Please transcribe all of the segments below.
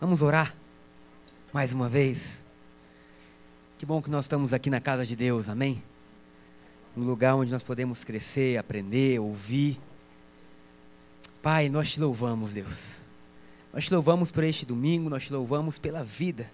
Vamos orar mais uma vez. Que bom que nós estamos aqui na casa de Deus, amém? Um lugar onde nós podemos crescer, aprender, ouvir. Pai, nós te louvamos, Deus. Nós te louvamos por este domingo, nós te louvamos pela vida.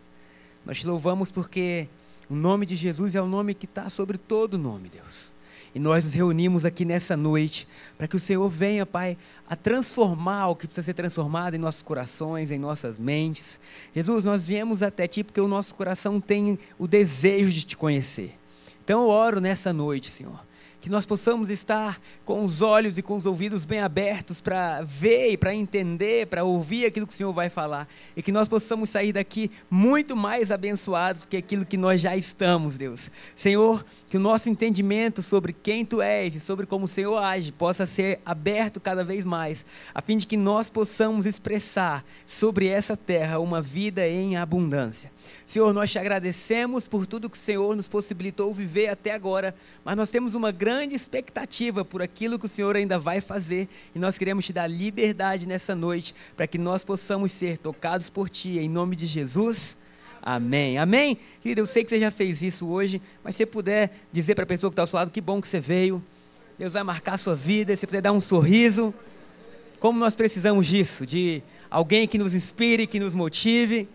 Nós te louvamos porque o nome de Jesus é o nome que está sobre todo nome, Deus. E nós nos reunimos aqui nessa noite para que o Senhor venha, Pai, a transformar o que precisa ser transformado em nossos corações, em nossas mentes. Jesus, nós viemos até Ti porque o nosso coração tem o desejo de Te conhecer. Então eu oro nessa noite, Senhor que nós possamos estar com os olhos e com os ouvidos bem abertos para ver e para entender, para ouvir aquilo que o Senhor vai falar, e que nós possamos sair daqui muito mais abençoados do que aquilo que nós já estamos, Deus. Senhor, que o nosso entendimento sobre quem Tu és e sobre como o Senhor age possa ser aberto cada vez mais, a fim de que nós possamos expressar sobre essa terra uma vida em abundância. Senhor, nós te agradecemos por tudo que o Senhor nos possibilitou viver até agora, mas nós temos uma grande expectativa por aquilo que o Senhor ainda vai fazer e nós queremos te dar liberdade nessa noite para que nós possamos ser tocados por Ti, em nome de Jesus. Amém. Amém? Querido, eu sei que você já fez isso hoje, mas se você puder dizer para a pessoa que está ao seu lado que bom que você veio, Deus vai marcar a sua vida, se você puder dar um sorriso. Como nós precisamos disso, de alguém que nos inspire, que nos motive.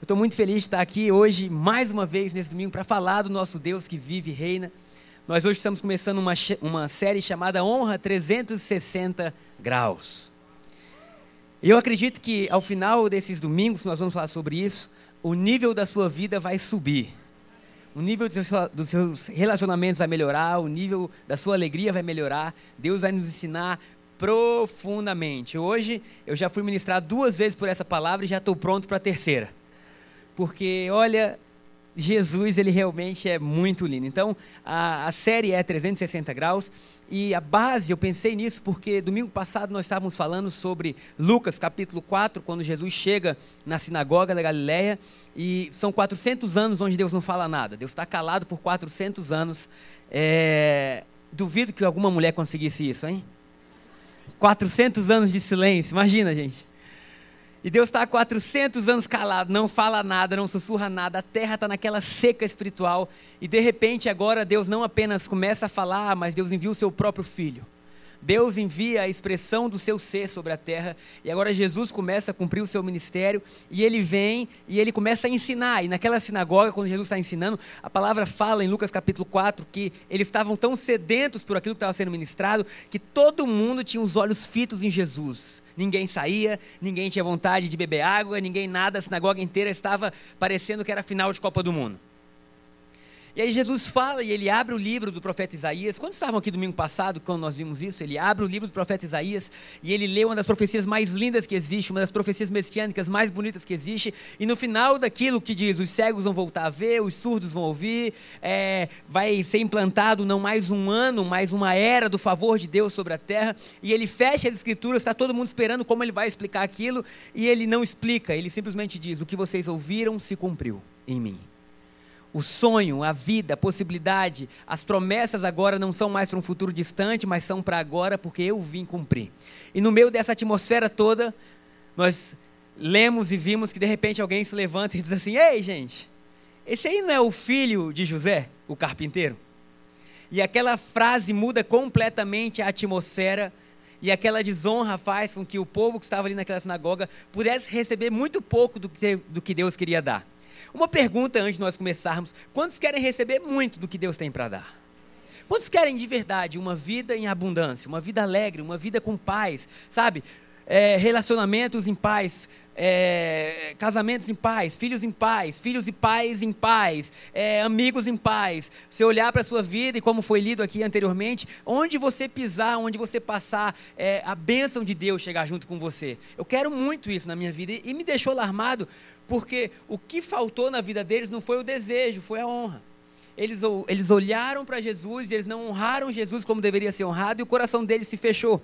Eu estou muito feliz de estar aqui hoje, mais uma vez, nesse domingo, para falar do nosso Deus que vive e reina. Nós hoje estamos começando uma, uma série chamada Honra 360 Graus. Eu acredito que ao final desses domingos, nós vamos falar sobre isso, o nível da sua vida vai subir. O nível dos seus relacionamentos vai melhorar, o nível da sua alegria vai melhorar. Deus vai nos ensinar profundamente. Hoje eu já fui ministrar duas vezes por essa palavra e já estou pronto para a terceira porque olha, Jesus ele realmente é muito lindo. Então a, a série é 360 graus e a base, eu pensei nisso porque domingo passado nós estávamos falando sobre Lucas capítulo 4, quando Jesus chega na sinagoga da Galileia e são 400 anos onde Deus não fala nada. Deus está calado por 400 anos. É... Duvido que alguma mulher conseguisse isso, hein? 400 anos de silêncio, imagina, gente. E Deus está há 400 anos calado, não fala nada, não sussurra nada, a terra está naquela seca espiritual. E de repente agora Deus não apenas começa a falar, mas Deus envia o seu próprio filho. Deus envia a expressão do seu ser sobre a terra, e agora Jesus começa a cumprir o seu ministério, e ele vem e ele começa a ensinar. E naquela sinagoga, quando Jesus está ensinando, a palavra fala em Lucas capítulo 4 que eles estavam tão sedentos por aquilo que estava sendo ministrado, que todo mundo tinha os olhos fitos em Jesus ninguém saía, ninguém tinha vontade de beber água, ninguém nada, a sinagoga inteira estava parecendo que era final de Copa do Mundo. E aí Jesus fala e ele abre o livro do profeta Isaías. Quando estavam aqui domingo passado, quando nós vimos isso, ele abre o livro do profeta Isaías e ele lê uma das profecias mais lindas que existe, uma das profecias messiânicas mais bonitas que existe. E no final daquilo que diz, os cegos vão voltar a ver, os surdos vão ouvir, é, vai ser implantado não mais um ano, mas uma era do favor de Deus sobre a terra. E ele fecha as escrituras, está todo mundo esperando como ele vai explicar aquilo, e ele não explica, ele simplesmente diz: o que vocês ouviram se cumpriu em mim. O sonho, a vida, a possibilidade, as promessas agora não são mais para um futuro distante, mas são para agora, porque eu vim cumprir. E no meio dessa atmosfera toda, nós lemos e vimos que de repente alguém se levanta e diz assim: Ei, gente, esse aí não é o filho de José, o carpinteiro? E aquela frase muda completamente a atmosfera e aquela desonra faz com que o povo que estava ali naquela sinagoga pudesse receber muito pouco do que, do que Deus queria dar. Uma pergunta antes de nós começarmos: quantos querem receber muito do que Deus tem para dar? Quantos querem de verdade uma vida em abundância, uma vida alegre, uma vida com paz, sabe? É, relacionamentos em paz, é, casamentos em paz, filhos em paz, filhos e pais em paz, é, amigos em paz. Você olhar para a sua vida e como foi lido aqui anteriormente, onde você pisar, onde você passar, é, a bênção de Deus chegar junto com você. Eu quero muito isso na minha vida e, e me deixou alarmado porque o que faltou na vida deles não foi o desejo, foi a honra. Eles, eles olharam para Jesus e eles não honraram Jesus como deveria ser honrado e o coração deles se fechou.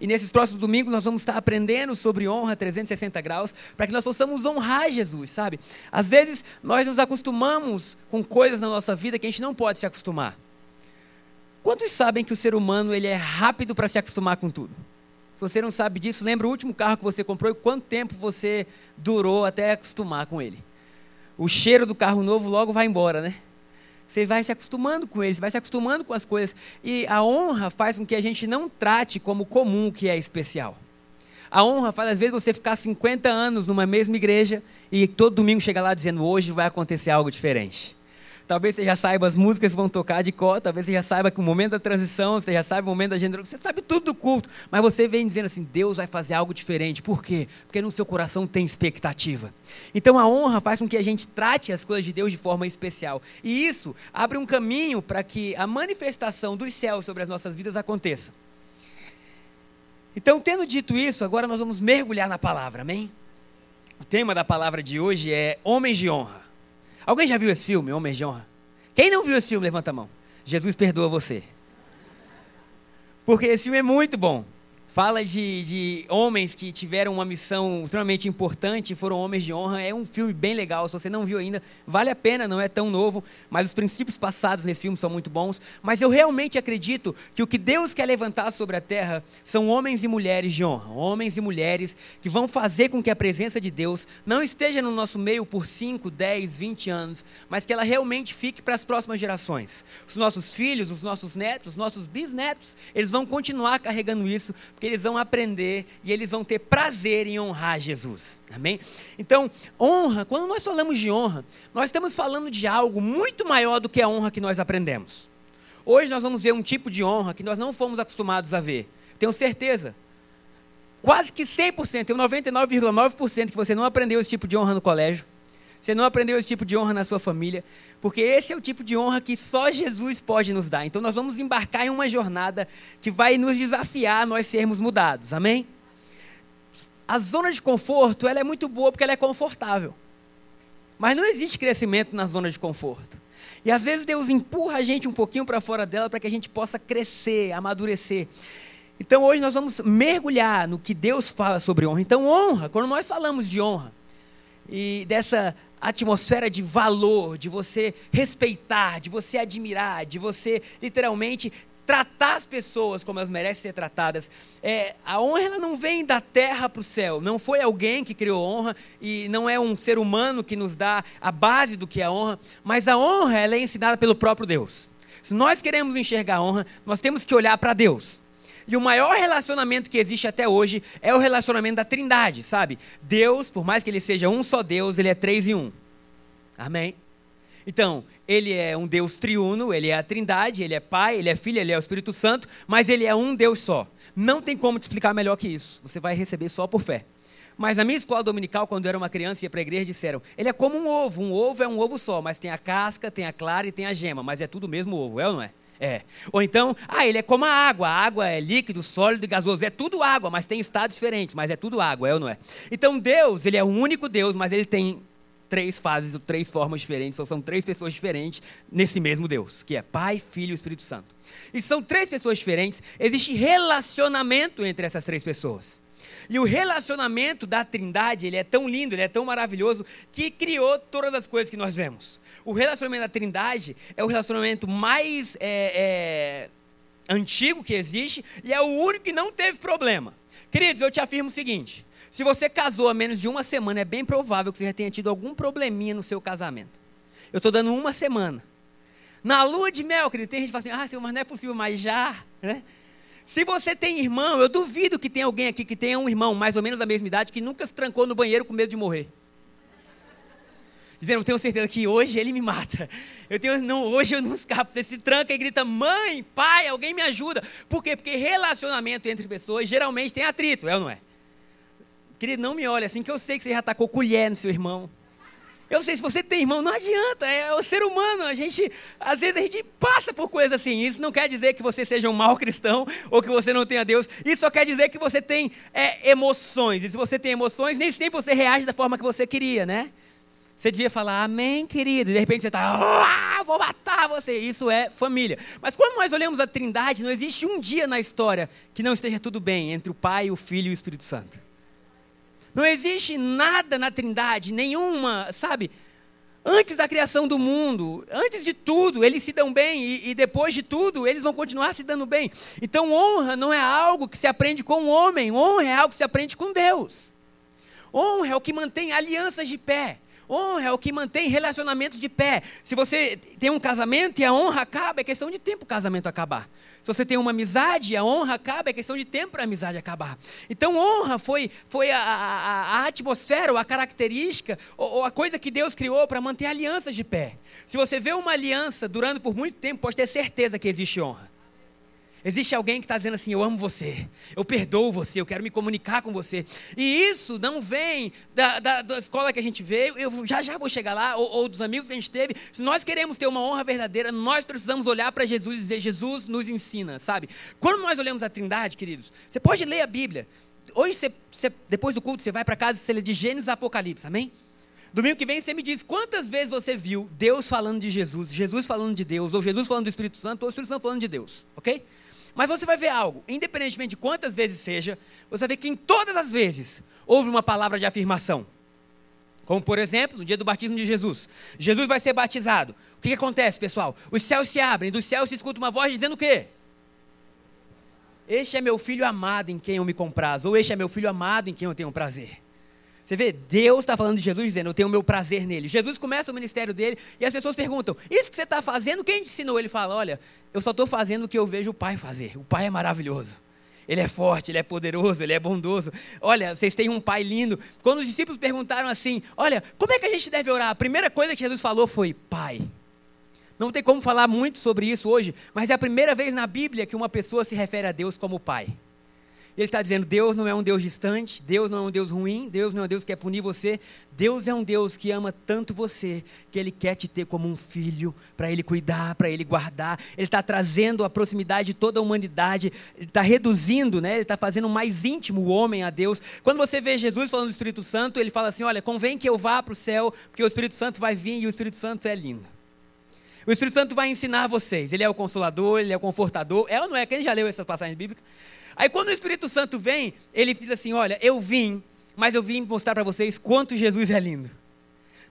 E nesses próximos domingos nós vamos estar aprendendo sobre honra 360 graus, para que nós possamos honrar Jesus, sabe? Às vezes nós nos acostumamos com coisas na nossa vida que a gente não pode se acostumar. Quantos sabem que o ser humano ele é rápido para se acostumar com tudo? Se você não sabe disso, lembra o último carro que você comprou e quanto tempo você durou até acostumar com ele. O cheiro do carro novo logo vai embora, né? Você vai se acostumando com ele, você vai se acostumando com as coisas. E a honra faz com que a gente não trate como comum o que é especial. A honra faz, às vezes, você ficar 50 anos numa mesma igreja e todo domingo chegar lá dizendo: hoje vai acontecer algo diferente. Talvez você já saiba as músicas que vão tocar de cor, talvez você já saiba que o momento da transição, você já sabe o momento da gênero, você sabe tudo do culto, mas você vem dizendo assim: Deus vai fazer algo diferente. Por quê? Porque no seu coração tem expectativa. Então a honra faz com que a gente trate as coisas de Deus de forma especial. E isso abre um caminho para que a manifestação dos céus sobre as nossas vidas aconteça. Então, tendo dito isso, agora nós vamos mergulhar na palavra, amém? O tema da palavra de hoje é Homens de Honra. Alguém já viu esse filme, Homens de Honra? Quem não viu esse filme, levanta a mão. Jesus perdoa você. Porque esse filme é muito bom fala de, de, homens que tiveram uma missão extremamente importante, foram homens de honra. É um filme bem legal, se você não viu ainda, vale a pena, não é tão novo, mas os princípios passados nesse filme são muito bons. Mas eu realmente acredito que o que Deus quer levantar sobre a terra são homens e mulheres de honra, homens e mulheres que vão fazer com que a presença de Deus não esteja no nosso meio por 5, 10, 20 anos, mas que ela realmente fique para as próximas gerações. Os nossos filhos, os nossos netos, os nossos bisnetos, eles vão continuar carregando isso, porque eles vão aprender e eles vão ter prazer em honrar Jesus. Amém? Então, honra, quando nós falamos de honra, nós estamos falando de algo muito maior do que a honra que nós aprendemos. Hoje nós vamos ver um tipo de honra que nós não fomos acostumados a ver. Tenho certeza. Quase que 100%, tem 99,9% que você não aprendeu esse tipo de honra no colégio. Você não aprendeu esse tipo de honra na sua família, porque esse é o tipo de honra que só Jesus pode nos dar. Então nós vamos embarcar em uma jornada que vai nos desafiar a nós sermos mudados. Amém? A zona de conforto, ela é muito boa porque ela é confortável. Mas não existe crescimento na zona de conforto. E às vezes Deus empurra a gente um pouquinho para fora dela para que a gente possa crescer, amadurecer. Então hoje nós vamos mergulhar no que Deus fala sobre honra. Então honra, quando nós falamos de honra e dessa atmosfera de valor, de você respeitar, de você admirar, de você literalmente tratar as pessoas como elas merecem ser tratadas. É, a honra ela não vem da terra para o céu. Não foi alguém que criou honra e não é um ser humano que nos dá a base do que é a honra, mas a honra ela é ensinada pelo próprio Deus. Se nós queremos enxergar a honra, nós temos que olhar para Deus. E o maior relacionamento que existe até hoje é o relacionamento da Trindade, sabe? Deus, por mais que ele seja um só Deus, ele é três em um. Amém? Então, ele é um Deus triuno, ele é a Trindade, ele é Pai, ele é Filho, ele é o Espírito Santo, mas ele é um Deus só. Não tem como te explicar melhor que isso. Você vai receber só por fé. Mas na minha escola dominical, quando eu era uma criança e ia para a igreja, disseram: ele é como um ovo. Um ovo é um ovo só, mas tem a casca, tem a clara e tem a gema, mas é tudo o mesmo ovo, é ou não é? É. Ou então, ah, ele é como a água. A água é líquido, sólido e gasoso. É tudo água, mas tem estados diferentes, mas é tudo água, é ou não é? Então Deus, ele é o único Deus, mas ele tem três fases, três formas diferentes, ou são três pessoas diferentes nesse mesmo Deus, que é Pai, Filho e Espírito Santo. E são três pessoas diferentes, existe relacionamento entre essas três pessoas. E o relacionamento da Trindade, ele é tão lindo, ele é tão maravilhoso, que criou todas as coisas que nós vemos. O relacionamento da Trindade é o relacionamento mais é, é, antigo que existe e é o único que não teve problema. Queridos, eu te afirmo o seguinte: se você casou há menos de uma semana, é bem provável que você já tenha tido algum probleminha no seu casamento. Eu estou dando uma semana. Na lua de mel, querido, tem gente que fala assim: ah, senhor, mas não é possível, mas já, né? Se você tem irmão, eu duvido que tenha alguém aqui que tenha um irmão mais ou menos da mesma idade que nunca se trancou no banheiro com medo de morrer. Dizendo, eu tenho certeza que hoje ele me mata. Eu tenho, não, hoje eu não escapo. Você se tranca e grita, mãe, pai, alguém me ajuda. Por quê? Porque relacionamento entre pessoas geralmente tem atrito, é ou não é? Querido, não me olhe assim que eu sei que você já tacou colher no seu irmão. Eu sei, se você tem irmão, não adianta, é o ser humano. A gente, às vezes a gente passa por coisas assim. Isso não quer dizer que você seja um mau cristão ou que você não tenha Deus. Isso só quer dizer que você tem é, emoções. E se você tem emoções, nem sempre você reage da forma que você queria, né? Você devia falar, amém, querido. E de repente você está, ah, vou matar você. Isso é família. Mas quando nós olhamos a trindade, não existe um dia na história que não esteja tudo bem entre o Pai, o Filho e o Espírito Santo. Não existe nada na trindade, nenhuma, sabe? Antes da criação do mundo, antes de tudo, eles se dão bem e, e, depois de tudo, eles vão continuar se dando bem. Então, honra não é algo que se aprende com o homem, honra é algo que se aprende com Deus. Honra é o que mantém alianças de pé. Honra é o que mantém relacionamentos de pé. Se você tem um casamento e a honra acaba, é questão de tempo o casamento acabar. Se você tem uma amizade, a honra acaba, é questão de tempo para a amizade acabar. Então, honra foi, foi a, a, a atmosfera, ou a característica, ou, ou a coisa que Deus criou para manter alianças de pé. Se você vê uma aliança durando por muito tempo, pode ter certeza que existe honra. Existe alguém que está dizendo assim: Eu amo você, eu perdoo você, eu quero me comunicar com você. E isso não vem da, da, da escola que a gente veio, eu já já vou chegar lá, ou, ou, dos amigos que a gente teve. Se nós queremos ter uma honra verdadeira, nós precisamos olhar para Jesus e dizer: Jesus nos ensina, sabe? Quando nós olhamos a Trindade, queridos, você pode ler a Bíblia. Hoje, você, você, depois do culto, você vai para casa e você lê de Gênesis a Apocalipse, amém? Domingo que vem você me diz quantas vezes você viu Deus falando de Jesus, Jesus falando de Deus, ou Jesus falando do Espírito Santo, ou o Espírito Santo falando de Deus, ok? Mas você vai ver algo, independentemente de quantas vezes seja, você vai ver que em todas as vezes houve uma palavra de afirmação. Como, por exemplo, no dia do batismo de Jesus. Jesus vai ser batizado. O que, que acontece, pessoal? Os céus se abrem, dos céus se escuta uma voz dizendo o quê? Este é meu filho amado em quem eu me comprazo. Ou este é meu filho amado em quem eu tenho prazer. Você vê, Deus está falando de Jesus dizendo, eu tenho o meu prazer nele. Jesus começa o ministério dele e as pessoas perguntam, isso que você está fazendo, quem te ensinou? Ele fala, olha, eu só estou fazendo o que eu vejo o Pai fazer. O Pai é maravilhoso. Ele é forte, ele é poderoso, ele é bondoso. Olha, vocês têm um pai lindo. Quando os discípulos perguntaram assim: Olha, como é que a gente deve orar? A primeira coisa que Jesus falou foi: Pai. Não tem como falar muito sobre isso hoje, mas é a primeira vez na Bíblia que uma pessoa se refere a Deus como Pai. Ele está dizendo: Deus não é um Deus distante, Deus não é um Deus ruim, Deus não é um Deus que quer punir você. Deus é um Deus que ama tanto você, que Ele quer te ter como um filho, para Ele cuidar, para Ele guardar. Ele está trazendo a proximidade de toda a humanidade, Ele está reduzindo, né? Ele está fazendo mais íntimo o homem a Deus. Quando você vê Jesus falando do Espírito Santo, Ele fala assim: Olha, convém que eu vá para o céu, porque o Espírito Santo vai vir e o Espírito Santo é lindo. O Espírito Santo vai ensinar vocês. Ele é o consolador, ele é o confortador. É ou não é? Quem já leu essas passagens bíblicas? Aí quando o Espírito Santo vem, ele diz assim: Olha, eu vim, mas eu vim mostrar para vocês quanto Jesus é lindo.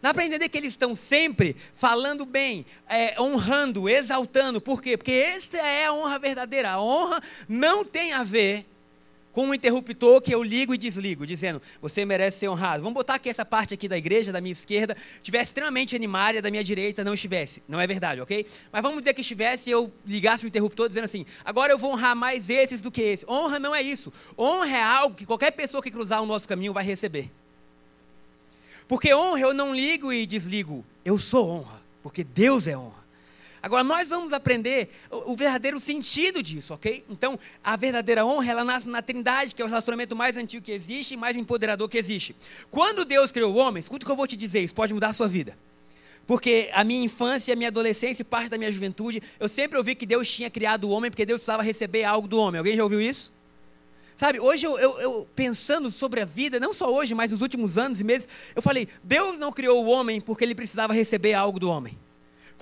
Dá para entender que eles estão sempre falando bem, é, honrando, exaltando. Por quê? Porque esta é a honra verdadeira. A honra não tem a ver com um interruptor que eu ligo e desligo, dizendo, você merece ser honrado. Vamos botar que essa parte aqui da igreja, da minha esquerda, estivesse extremamente animada, da minha direita não estivesse. Não é verdade, ok? Mas vamos dizer que estivesse e eu ligasse o interruptor dizendo assim, agora eu vou honrar mais esses do que esse. Honra não é isso. Honra é algo que qualquer pessoa que cruzar o nosso caminho vai receber. Porque honra eu não ligo e desligo. Eu sou honra, porque Deus é honra. Agora, nós vamos aprender o, o, verdadeiro sentido disso, ok? Então, a verdadeira honra, ela nasce na trindade, que é o relacionamento mais antigo que existe e mais empoderador que existe. Quando Deus criou o homem, escuta o que eu vou te dizer, isso pode mudar a sua vida. Porque a minha infância, a minha adolescência e parte da minha juventude, eu sempre ouvi que Deus tinha criado o homem porque Deus precisava receber algo do homem. Alguém já ouviu isso? Sabe, hoje eu, eu, eu, pensando sobre a vida, não só hoje, mas nos últimos anos e meses, eu falei: Deus não criou o homem porque ele precisava receber algo do homem.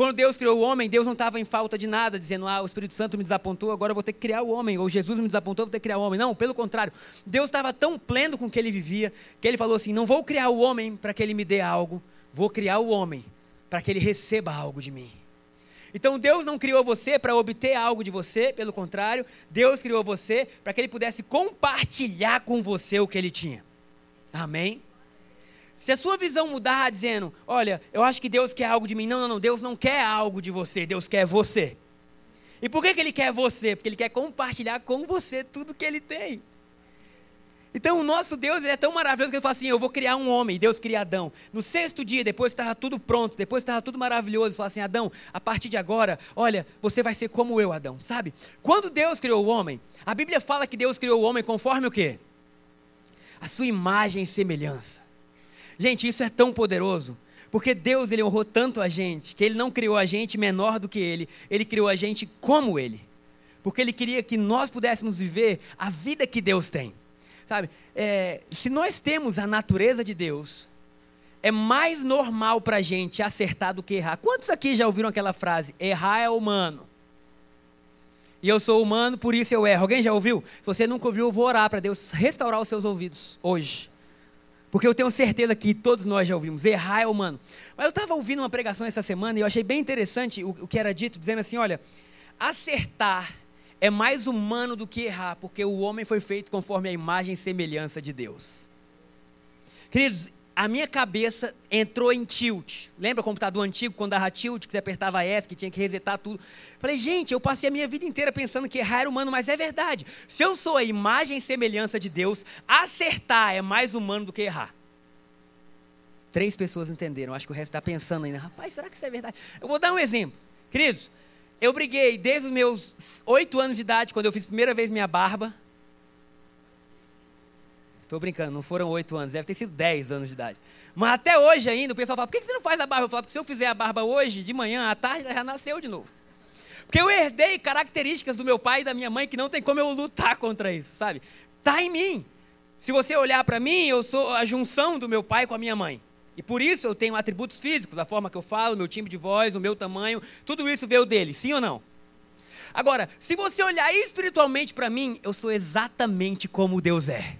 Quando Deus criou o homem, Deus não estava em falta de nada, dizendo, ah, o Espírito Santo me desapontou, agora eu vou ter que criar o homem, ou Jesus me desapontou, vou ter que criar o homem. Não, pelo contrário, Deus estava tão pleno com o que ele vivia, que ele falou assim: não vou criar o homem para que ele me dê algo, vou criar o homem para que ele receba algo de mim. Então Deus não criou você para obter algo de você, pelo contrário, Deus criou você para que ele pudesse compartilhar com você o que ele tinha. Amém? Se a sua visão mudar dizendo, olha, eu acho que Deus quer algo de mim. Não, não, não, Deus não quer algo de você, Deus quer você. E por que, que Ele quer você? Porque Ele quer compartilhar com você tudo que Ele tem. Então o nosso Deus ele é tão maravilhoso que ele fala assim: Eu vou criar um homem. Deus cria Adão. No sexto dia, depois estava tudo pronto, depois estava tudo maravilhoso, ele fala assim: Adão, a partir de agora, olha, você vai ser como eu, Adão. Sabe? Quando Deus criou o homem, a Bíblia fala que Deus criou o homem conforme o quê? A sua imagem e semelhança. Gente, isso é tão poderoso. Porque Deus ele honrou tanto a gente, que ele não criou a gente menor do que ele, ele criou a gente como ele. Porque ele queria que nós pudéssemos viver a vida que Deus tem. Sabe, é, se nós temos a natureza de Deus, é mais normal para a gente acertar do que errar. Quantos aqui já ouviram aquela frase? Errar é humano. E eu sou humano, por isso eu erro. Alguém já ouviu? Se você nunca ouviu, eu vou orar para Deus restaurar os seus ouvidos hoje Porque eu tenho certeza que todos nós já ouvimos. Errar é humano. Mas eu estava ouvindo uma pregação essa semana e eu achei bem interessante o, o que era dito, dizendo assim: olha, acertar é mais humano do que errar, porque o homem foi feito conforme a imagem e semelhança de Deus. Queridos, a minha cabeça entrou em tilt. Lembra o computador antigo, quando dava tilt, que você apertava S, que tinha que resetar tudo? Falei, gente, eu passei a minha vida inteira pensando que errar era humano, mas é verdade. Se eu sou a imagem e semelhança de Deus, acertar é mais humano do que errar. Três pessoas entenderam, acho que o resto está pensando ainda. Rapaz, será que isso é verdade? Eu vou dar um exemplo. Queridos, eu briguei desde os meus oito anos de idade, quando eu fiz a primeira vez minha barba. Estou brincando, não foram oito anos, deve ter sido dez anos de idade. Mas até hoje ainda, o pessoal fala, por que você não faz a barba? Eu falo, se eu fizer a barba hoje, de manhã, à tarde, ela já nasceu de novo. Porque eu herdei características do meu pai e da minha mãe que não tem como eu lutar contra isso, sabe? Está em mim. Se você olhar para mim, eu sou a junção do meu pai com a minha mãe. E por isso eu tenho atributos físicos, a forma que eu falo, meu timbre de voz, o meu tamanho, tudo isso veio dele, sim ou não? Agora, se você olhar espiritualmente para mim, eu sou exatamente como Deus é.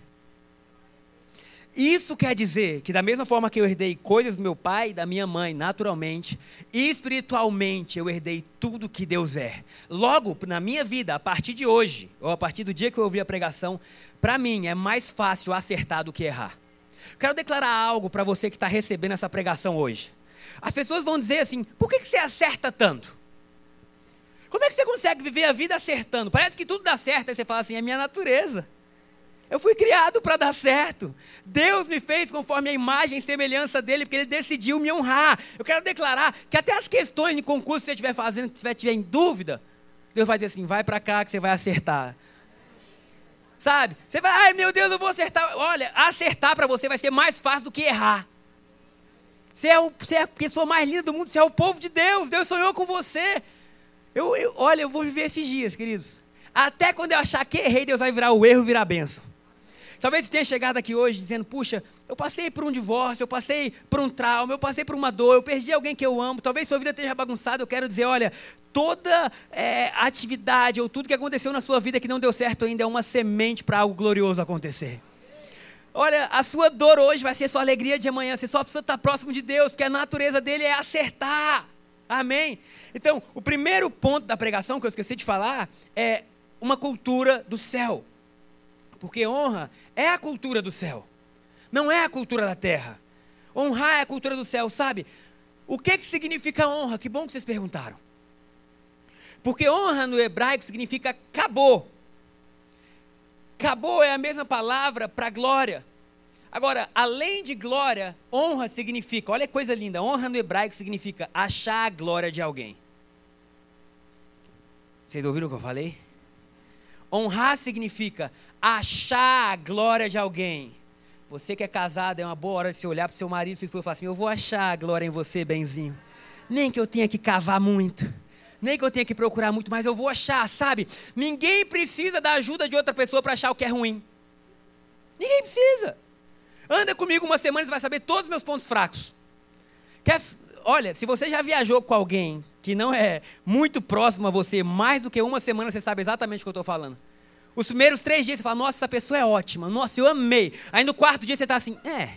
Isso quer dizer que, da mesma forma que eu herdei coisas do meu pai e da minha mãe, naturalmente, espiritualmente eu herdei tudo que Deus é. Logo, na minha vida, a partir de hoje, ou a partir do dia que eu ouvi a pregação, para mim é mais fácil acertar do que errar. Quero declarar algo para você que está recebendo essa pregação hoje. As pessoas vão dizer assim: por que, que você acerta tanto? Como é que você consegue viver a vida acertando? Parece que tudo dá certo, aí você fala assim: é minha natureza. Eu fui criado para dar certo. Deus me fez conforme a imagem e semelhança dele, porque ele decidiu me honrar. Eu quero declarar que até as questões de concurso que você estiver fazendo, se você estiver em dúvida, Deus vai dizer assim: vai para cá que você vai acertar. Sabe? Você vai, ai meu Deus, eu vou acertar. Olha, acertar para você vai ser mais fácil do que errar. Você é, o, você é a pessoa mais linda do mundo, você é o povo de Deus, Deus sonhou com você. Eu, eu, olha, eu vou viver esses dias, queridos. Até quando eu achar que errei, Deus vai virar o erro, virar a benção. Talvez você tenha chegado aqui hoje dizendo: puxa, eu passei por um divórcio, eu passei por um trauma, eu passei por uma dor, eu perdi alguém que eu amo. Talvez sua vida esteja bagunçada. Eu quero dizer: olha, toda é, atividade ou tudo que aconteceu na sua vida que não deu certo ainda é uma semente para algo glorioso acontecer. Olha, a sua dor hoje vai ser sua alegria de amanhã. Você só precisa estar próximo de Deus, porque a natureza dele é acertar. Amém? Então, o primeiro ponto da pregação que eu esqueci de falar é uma cultura do céu. Porque honra é a cultura do céu, não é a cultura da terra. Honrar é a cultura do céu, sabe? O que, que significa honra? Que bom que vocês perguntaram. Porque honra no hebraico significa acabou. Acabou é a mesma palavra para glória. Agora, além de glória, honra significa, olha que coisa linda, honra no hebraico significa achar a glória de alguém. Vocês ouviram o que eu falei? Honrar significa achar a glória de alguém. Você que é casado, é uma boa hora de você olhar para o seu marido e falar assim: Eu vou achar a glória em você, benzinho. Nem que eu tenha que cavar muito, nem que eu tenha que procurar muito, mas eu vou achar, sabe? Ninguém precisa da ajuda de outra pessoa para achar o que é ruim. Ninguém precisa. Anda comigo uma semana e vai saber todos os meus pontos fracos. Quer, olha, se você já viajou com alguém que não é muito próximo a você, mais do que uma semana, você sabe exatamente o que eu estou falando. Os primeiros três dias você fala, nossa, essa pessoa é ótima, nossa, eu amei. Aí no quarto dia você está assim, é.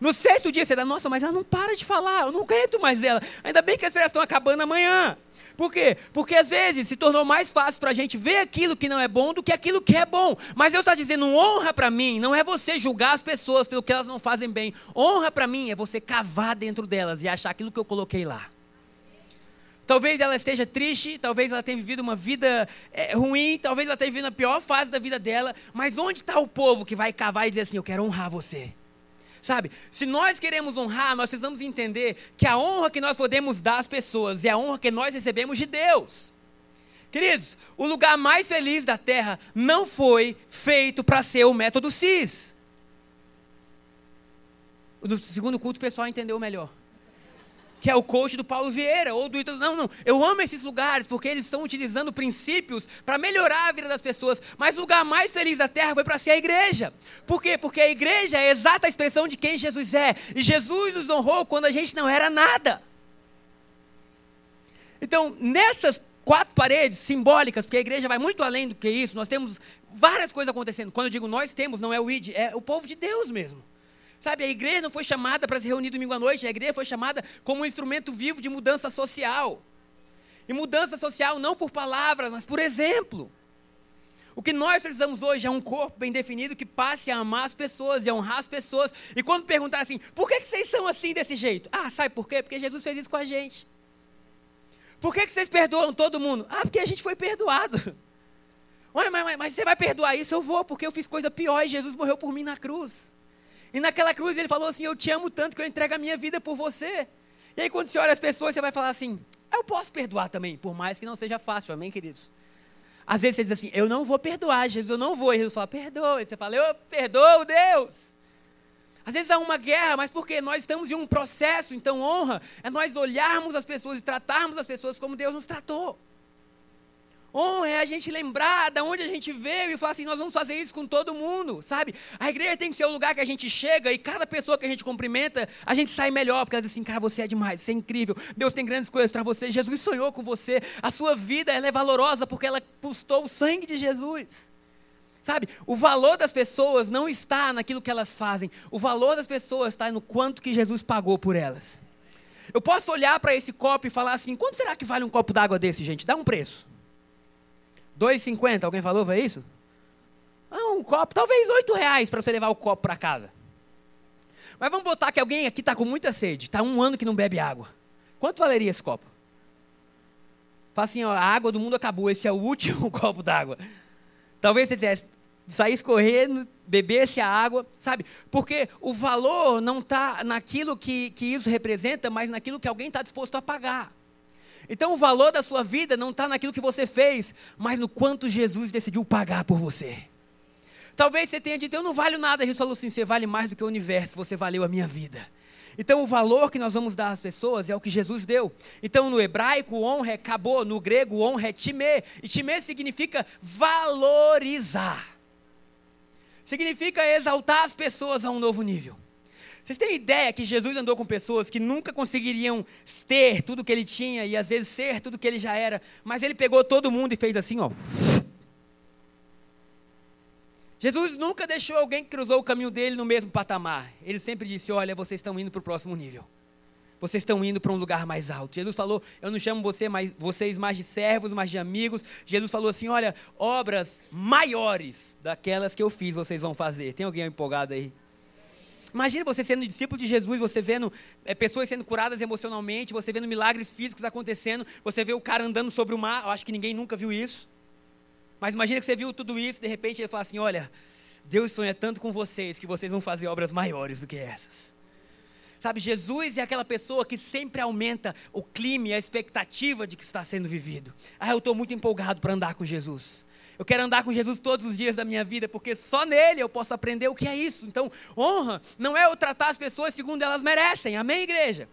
No sexto dia você está, nossa, mas ela não para de falar, eu não aguento mais ela. Ainda bem que as férias estão acabando amanhã. Por quê? Porque às vezes se tornou mais fácil para a gente ver aquilo que não é bom do que aquilo que é bom. Mas Deus está dizendo: honra para mim não é você julgar as pessoas pelo que elas não fazem bem. Honra para mim é você cavar dentro delas e achar aquilo que eu coloquei lá. Talvez ela esteja triste, talvez ela tenha vivido uma vida é, ruim, talvez ela tenha vivido a pior fase da vida dela, mas onde está o povo que vai cavar e dizer assim: Eu quero honrar você? Sabe, se nós queremos honrar, nós precisamos entender que a honra que nós podemos dar às pessoas é a honra que nós recebemos de Deus. Queridos, o lugar mais feliz da terra não foi feito para ser o método CIS. No segundo culto o pessoal entendeu melhor que é o coach do Paulo Vieira, ou do Não, não, eu amo esses lugares porque eles estão utilizando princípios para melhorar a vida das pessoas. Mas o lugar mais feliz da terra foi para ser a igreja. Por quê? Porque a igreja é a exata expressão de quem Jesus é. E Jesus nos honrou quando a gente não era nada. Então, nessas quatro paredes simbólicas, porque a igreja vai muito além do que isso, nós temos várias coisas acontecendo. Quando eu digo nós temos, não é o ID, é o povo de Deus mesmo. Sabe, a igreja não foi chamada para se reunir domingo à noite, a igreja foi chamada como um instrumento vivo de mudança social. E mudança social não por palavras, mas por exemplo. O que nós precisamos hoje é um corpo bem definido que passe a amar as pessoas e a honrar as pessoas. E quando perguntar assim, por que, vocês são assim desse jeito? Ah, sabe por quê? Porque Jesus fez isso com a gente. Por que, que vocês perdoam todo mundo? Ah, porque a gente foi perdoado. Olha, mas, mas, mas você vai perdoar isso? Eu vou, porque eu fiz coisa pior e Jesus morreu por mim na cruz. E naquela cruz ele falou assim: Eu te amo tanto que eu entrego a minha vida por você. E aí, quando você olha as pessoas, você vai falar assim: Eu posso perdoar também, por mais que não seja fácil, amém, queridos? Às vezes você diz assim: Eu não vou perdoar, Jesus, eu não vou. E Jesus fala: Perdoa. E você fala: Eu perdoo, Deus. Às vezes há uma guerra, mas porque nós estamos em um processo, então honra é nós olharmos as pessoas e tratarmos as pessoas como Deus nos tratou. Honra é a gente lembrar de onde a gente veio e falar assim: nós vamos fazer isso com todo mundo, sabe? A igreja tem que ser o lugar que a gente chega e cada pessoa que a gente cumprimenta, a gente sai melhor, porque ela diz assim: cara, você é demais, você é incrível, Deus tem grandes coisas para você, Jesus sonhou com você, a sua vida é valorosa porque ela custou o sangue de Jesus. Sabe, o valor das pessoas não está naquilo que elas fazem, o valor das pessoas está no quanto que Jesus pagou por elas. Eu posso olhar para esse copo e falar assim: quanto será que vale um copo d'água desse, gente? Dá um preço. 2,50, alguém falou, foi isso? Ah, um copo, talvez 8 reais para você levar o copo para casa. Mas vamos botar que alguém aqui está com muita sede, está um ano que não bebe água. Quanto valeria esse copo? Fala assim, ó, a água do mundo acabou, esse é o último copo d'água. Talvez você tivesse saísse correndo, bebesse a água, sabe? Porque o valor não está naquilo que, que isso representa, mas naquilo que alguém está disposto a pagar. Então o valor da sua vida não está naquilo que você fez, mas no quanto Jesus decidiu pagar por você. Talvez você tenha dito, eu não valho nada. Jesus falou assim: você vale mais do que o universo, você valeu a minha vida. Então, o valor que nós vamos dar às pessoas é o que Jesus deu. Então, no hebraico, honra é cabô, no grego, honra é time. E time significa valorizar. Significa exaltar as pessoas a um novo nível. Vocês têm ideia que Jesus andou com pessoas que nunca conseguiriam ter tudo que ele tinha e às vezes ser tudo que ele já era, mas ele pegou todo mundo e fez assim, ó. Jesus nunca deixou alguém que cruzou o caminho dele no mesmo patamar. Ele sempre disse: Olha, vocês estão indo para o próximo nível. Vocês estão indo para um lugar mais alto. Jesus falou: Eu não chamo você mais, vocês mais de servos, mais de amigos. Jesus falou assim: Olha, obras maiores daquelas que eu fiz, vocês vão fazer. Tem alguém empolgado aí? Imagina você sendo discípulo de Jesus, você vendo é, pessoas sendo curadas emocionalmente, você vendo milagres físicos acontecendo, você vê o cara andando sobre o mar. Eu acho que ninguém nunca viu isso. Mas imagina que você viu tudo isso, de repente ele fala assim: Olha, Deus sonha tanto com vocês que vocês vão fazer obras maiores do que essas. Sabe, Jesus é aquela pessoa que sempre aumenta o clima e a expectativa de que está sendo vivido. Ah, eu estou muito empolgado para andar com Jesus. Eu quero andar com Jesus todos os dias da minha vida, porque só nele eu posso aprender o que é isso. Então, honra não é eu tratar as pessoas segundo elas merecem. Amém, igreja?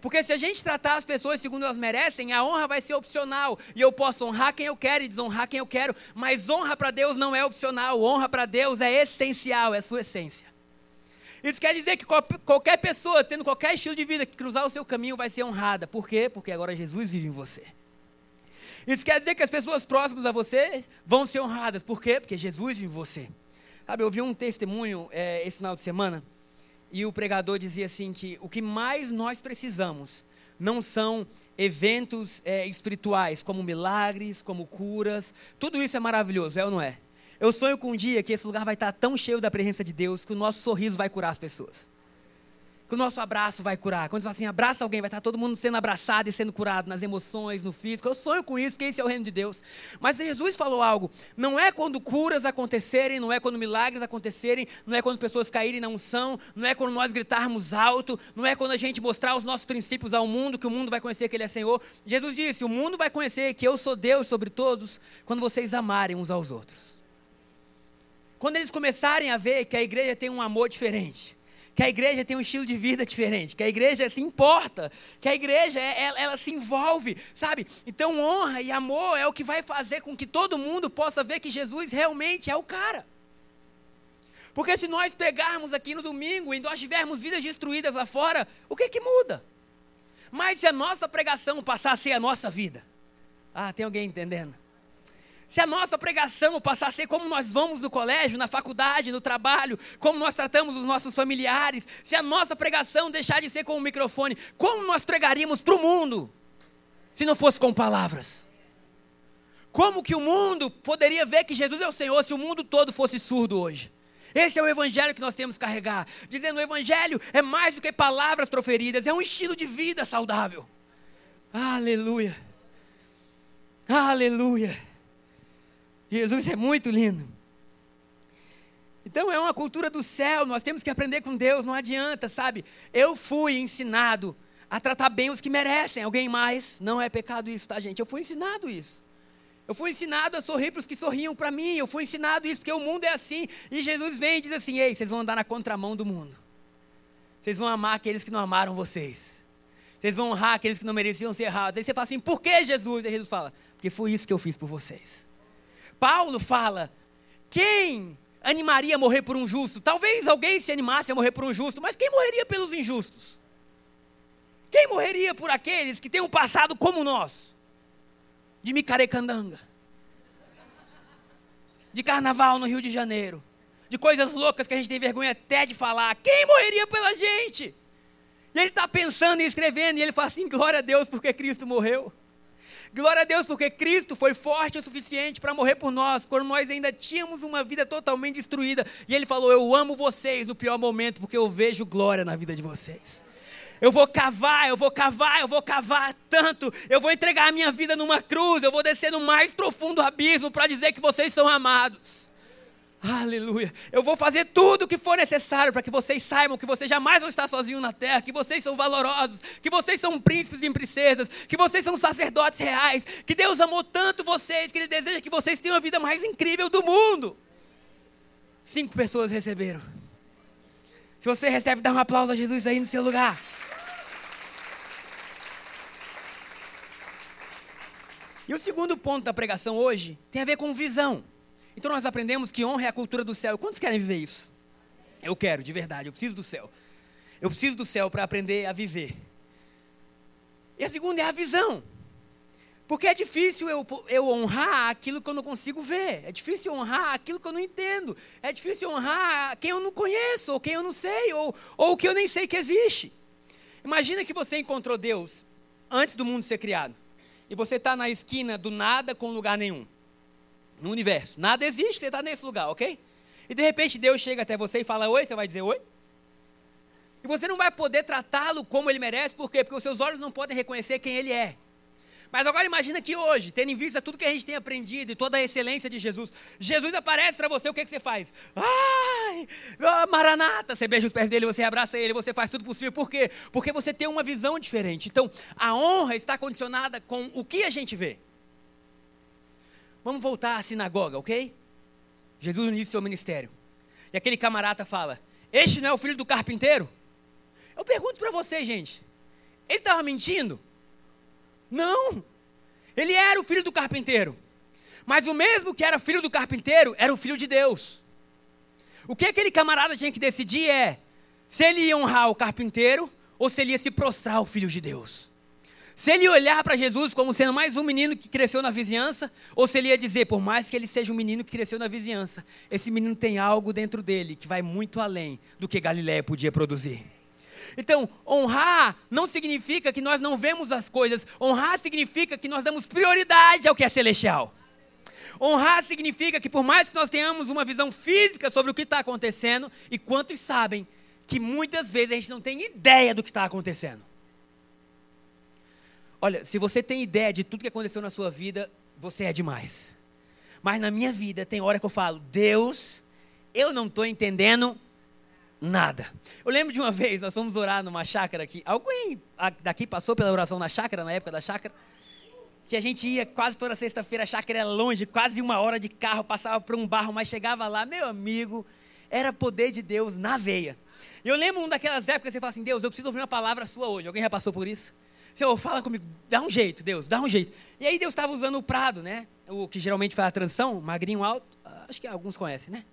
Porque se a gente tratar as pessoas segundo elas merecem, a honra vai ser opcional. E eu posso honrar quem eu quero e desonrar quem eu quero. Mas honra para Deus não é opcional. Honra para Deus é essencial, é sua essência. Isso quer dizer que qualquer pessoa, tendo qualquer estilo de vida que cruzar o seu caminho, vai ser honrada. Por quê? Porque agora Jesus vive em você. Isso quer dizer que as pessoas próximas a você vão ser honradas. Por quê? Porque Jesus em você. Sabe, eu ouvi um testemunho é, esse final de semana e o pregador dizia assim que o que mais nós precisamos não são eventos é, espirituais, como milagres, como curas. Tudo isso é maravilhoso, é ou não é? Eu sonho com um dia que esse lugar vai estar tão cheio da presença de Deus que o nosso sorriso vai curar as pessoas que o nosso abraço vai curar. Quando você fala assim, abraça alguém, vai estar todo mundo sendo abraçado e sendo curado nas emoções, no físico. Eu sonho com isso, porque esse é o reino de Deus. Mas Jesus falou algo: não é quando curas acontecerem, não é quando milagres acontecerem, não é quando pessoas caírem na unção, não é quando nós gritarmos alto, não é quando a gente mostrar os nossos princípios ao mundo, que o mundo vai conhecer que Ele é Senhor. Jesus disse: o mundo vai conhecer que eu sou Deus sobre todos, quando vocês amarem uns aos outros. Quando eles começarem a ver que a igreja tem um amor diferente que a igreja tem um estilo de vida diferente, que a igreja se importa, que a igreja ela, ela, se envolve, sabe? Então honra e amor é o que vai fazer com que todo mundo possa ver que Jesus realmente é o cara. Porque se nós pegarmos aqui no domingo e nós tivermos vidas destruídas lá fora, o que que muda? Mas se a nossa pregação passar a ser a nossa vida, ah, tem alguém entendendo? Se a nossa pregação passar a ser como nós vamos no colégio, na faculdade, no trabalho, como nós tratamos os nossos familiares, se a nossa pregação deixar de ser com o microfone, como nós pregaríamos para o mundo, se não fosse com palavras? Como que o mundo poderia ver que Jesus é o Senhor se o mundo todo fosse surdo hoje? Esse é o evangelho que nós temos que carregar. Dizendo o evangelho é mais do que palavras proferidas, é um estilo de vida saudável. Aleluia. Aleluia. Jesus é muito lindo. Então é uma cultura do céu, nós temos que aprender com Deus, não adianta, sabe? Eu fui ensinado a tratar bem os que merecem, alguém mais. Não é pecado isso, tá, gente? Eu fui ensinado isso. Eu fui ensinado a sorrir para os que sorriam para mim. Eu fui ensinado isso, porque o mundo é assim. E Jesus vem e diz assim: Ei, vocês vão andar na contramão do mundo. Vocês vão amar aqueles que não amaram vocês. Vocês vão honrar aqueles que não mereciam ser errados. Aí você fala assim: Por que Jesus? E Jesus fala: Porque foi isso que eu fiz por vocês. Paulo fala: quem animaria a morrer por um justo? Talvez alguém se animasse a morrer por um justo, mas quem morreria pelos injustos? Quem morreria por aqueles que têm um passado como nosso? De micarecandanga, de carnaval no Rio de Janeiro, de coisas loucas que a gente tem vergonha até de falar. Quem morreria pela gente? E ele está pensando e escrevendo, e ele fala assim: glória a Deus porque Cristo morreu. Glória a Deus, porque Cristo foi forte o suficiente para morrer por nós, quando nós ainda tínhamos uma vida totalmente destruída. E Ele falou: Eu amo vocês no pior momento, porque eu vejo glória na vida de vocês. Eu vou cavar, eu vou cavar, eu vou cavar tanto. Eu vou entregar a minha vida numa cruz, eu vou descer no mais profundo abismo para dizer que vocês são amados. Aleluia. Eu vou fazer tudo o que for necessário para que vocês saibam que vocês jamais vão estar sozinhos na terra, que vocês são valorosos, que vocês são príncipes e princesas, que vocês são sacerdotes reais, que Deus amou tanto vocês que Ele deseja que vocês tenham a vida mais incrível do mundo. Cinco pessoas receberam. Se você recebe, dá um aplauso a Jesus aí no seu lugar. E o segundo ponto da pregação hoje tem a ver com visão. Então nós aprendemos que honra é a cultura do céu. Quantos querem viver isso? Eu quero, de verdade, eu preciso do céu. Eu preciso do céu para aprender a viver. E a segunda é a visão. Porque é difícil eu, eu honrar aquilo que eu não consigo ver. É difícil honrar aquilo que eu não entendo. É difícil honrar quem eu não conheço, ou quem eu não sei, ou, ou que eu nem sei que existe. Imagina que você encontrou Deus antes do mundo ser criado. E você está na esquina do nada com lugar nenhum no universo. Nada existe, você está nesse lugar, ok? E de repente Deus chega até você e fala oi, você vai dizer oi? E você não vai poder tratá-lo como ele merece, por quê? Porque os seus olhos não podem reconhecer quem ele é. Mas agora imagina que hoje, tendo em vista tudo que a gente tem aprendido e toda a excelência de Jesus, Jesus aparece para você, o que, que você faz? Ai, Maranata! Você beija os pés dele, você abraça ele, você faz tudo possível. Por quê? Porque você tem uma visão diferente. Então, a honra está condicionada com o que a gente vê. Vamos voltar à sinagoga, ok? Jesus inicia seu ministério. E aquele camarada fala: Este não é o filho do carpinteiro? Eu pergunto para você, gente: ele estava mentindo? Não! Ele era o filho do carpinteiro. Mas o mesmo que era filho do carpinteiro era o filho de Deus. O que aquele camarada tinha que decidir é se ele ia honrar o carpinteiro ou se ele ia se prostrar ao filho de Deus. Se ele olhar para Jesus como sendo mais um menino que cresceu na vizinhança, ou se ele ia dizer, por mais que ele seja um menino que cresceu na vizinhança, esse menino tem algo dentro dele que vai muito além do que Galiléia podia produzir. Então, honrar não significa que nós não vemos as coisas, honrar significa que nós damos prioridade ao que é celestial. Honrar significa que, por mais que nós tenhamos uma visão física sobre o que está acontecendo, e quantos sabem que muitas vezes a gente não tem ideia do que está acontecendo. Olha, se você tem ideia de tudo que aconteceu na sua vida, você é demais. Mas na minha vida tem hora que eu falo, Deus, eu não estou entendendo nada. Eu lembro de uma vez, nós fomos orar numa chácara aqui. Alguém daqui passou pela oração na chácara, na época da chácara? Que a gente ia quase toda sexta-feira, a chácara era longe, quase uma hora de carro, passava por um barro, mas chegava lá, meu amigo, era poder de Deus na veia. E eu lembro uma daquelas épocas que você fala assim, Deus, eu preciso ouvir uma palavra sua hoje. Alguém já passou por isso? Senhor, fala comigo, dá um jeito, Deus, dá um jeito. E aí Deus estava usando o prado, né? O que geralmente faz a transição, magrinho alto, acho que alguns conhecem, né?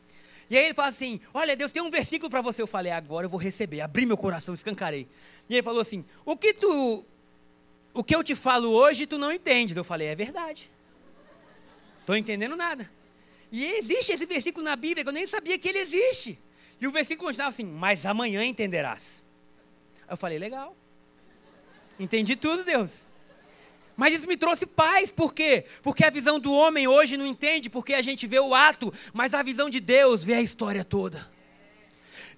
E aí ele fala assim: Olha, Deus tem um versículo para você. Eu falei: Agora eu vou receber. Abri meu coração, escancarei. E ele falou assim: O que tu, o que eu te falo hoje, tu não entendes. Eu falei: É verdade. Estou entendendo nada. E existe esse versículo na Bíblia que eu nem sabia que ele existe. E o versículo continuava assim: Mas amanhã entenderás. Eu falei: Legal. Entendi tudo, Deus. Mas isso me trouxe paz, por quê? Porque a visão do homem hoje não entende, porque a gente vê o ato, mas a visão de Deus vê a história toda.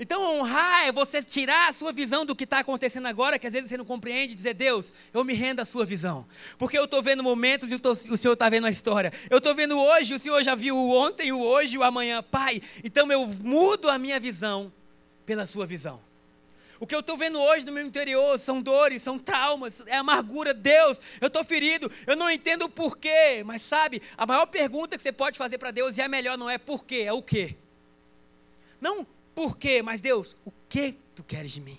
Então, honrar é você tirar a sua visão do que está acontecendo agora, que às vezes você não compreende, e dizer, Deus, eu me rendo à sua visão. Porque eu estou vendo momentos e tô, o Senhor está vendo a história. Eu estou vendo hoje, o Senhor já viu o ontem, o hoje, o amanhã. Pai, então eu mudo a minha visão pela sua visão. O que eu estou vendo hoje no meu interior são dores, são traumas, é amargura. Deus, eu estou ferido, eu não entendo o porquê. Mas sabe, a maior pergunta que você pode fazer para Deus, e a melhor não é porquê, é o quê. Não por quê, mas Deus, o que tu queres de mim?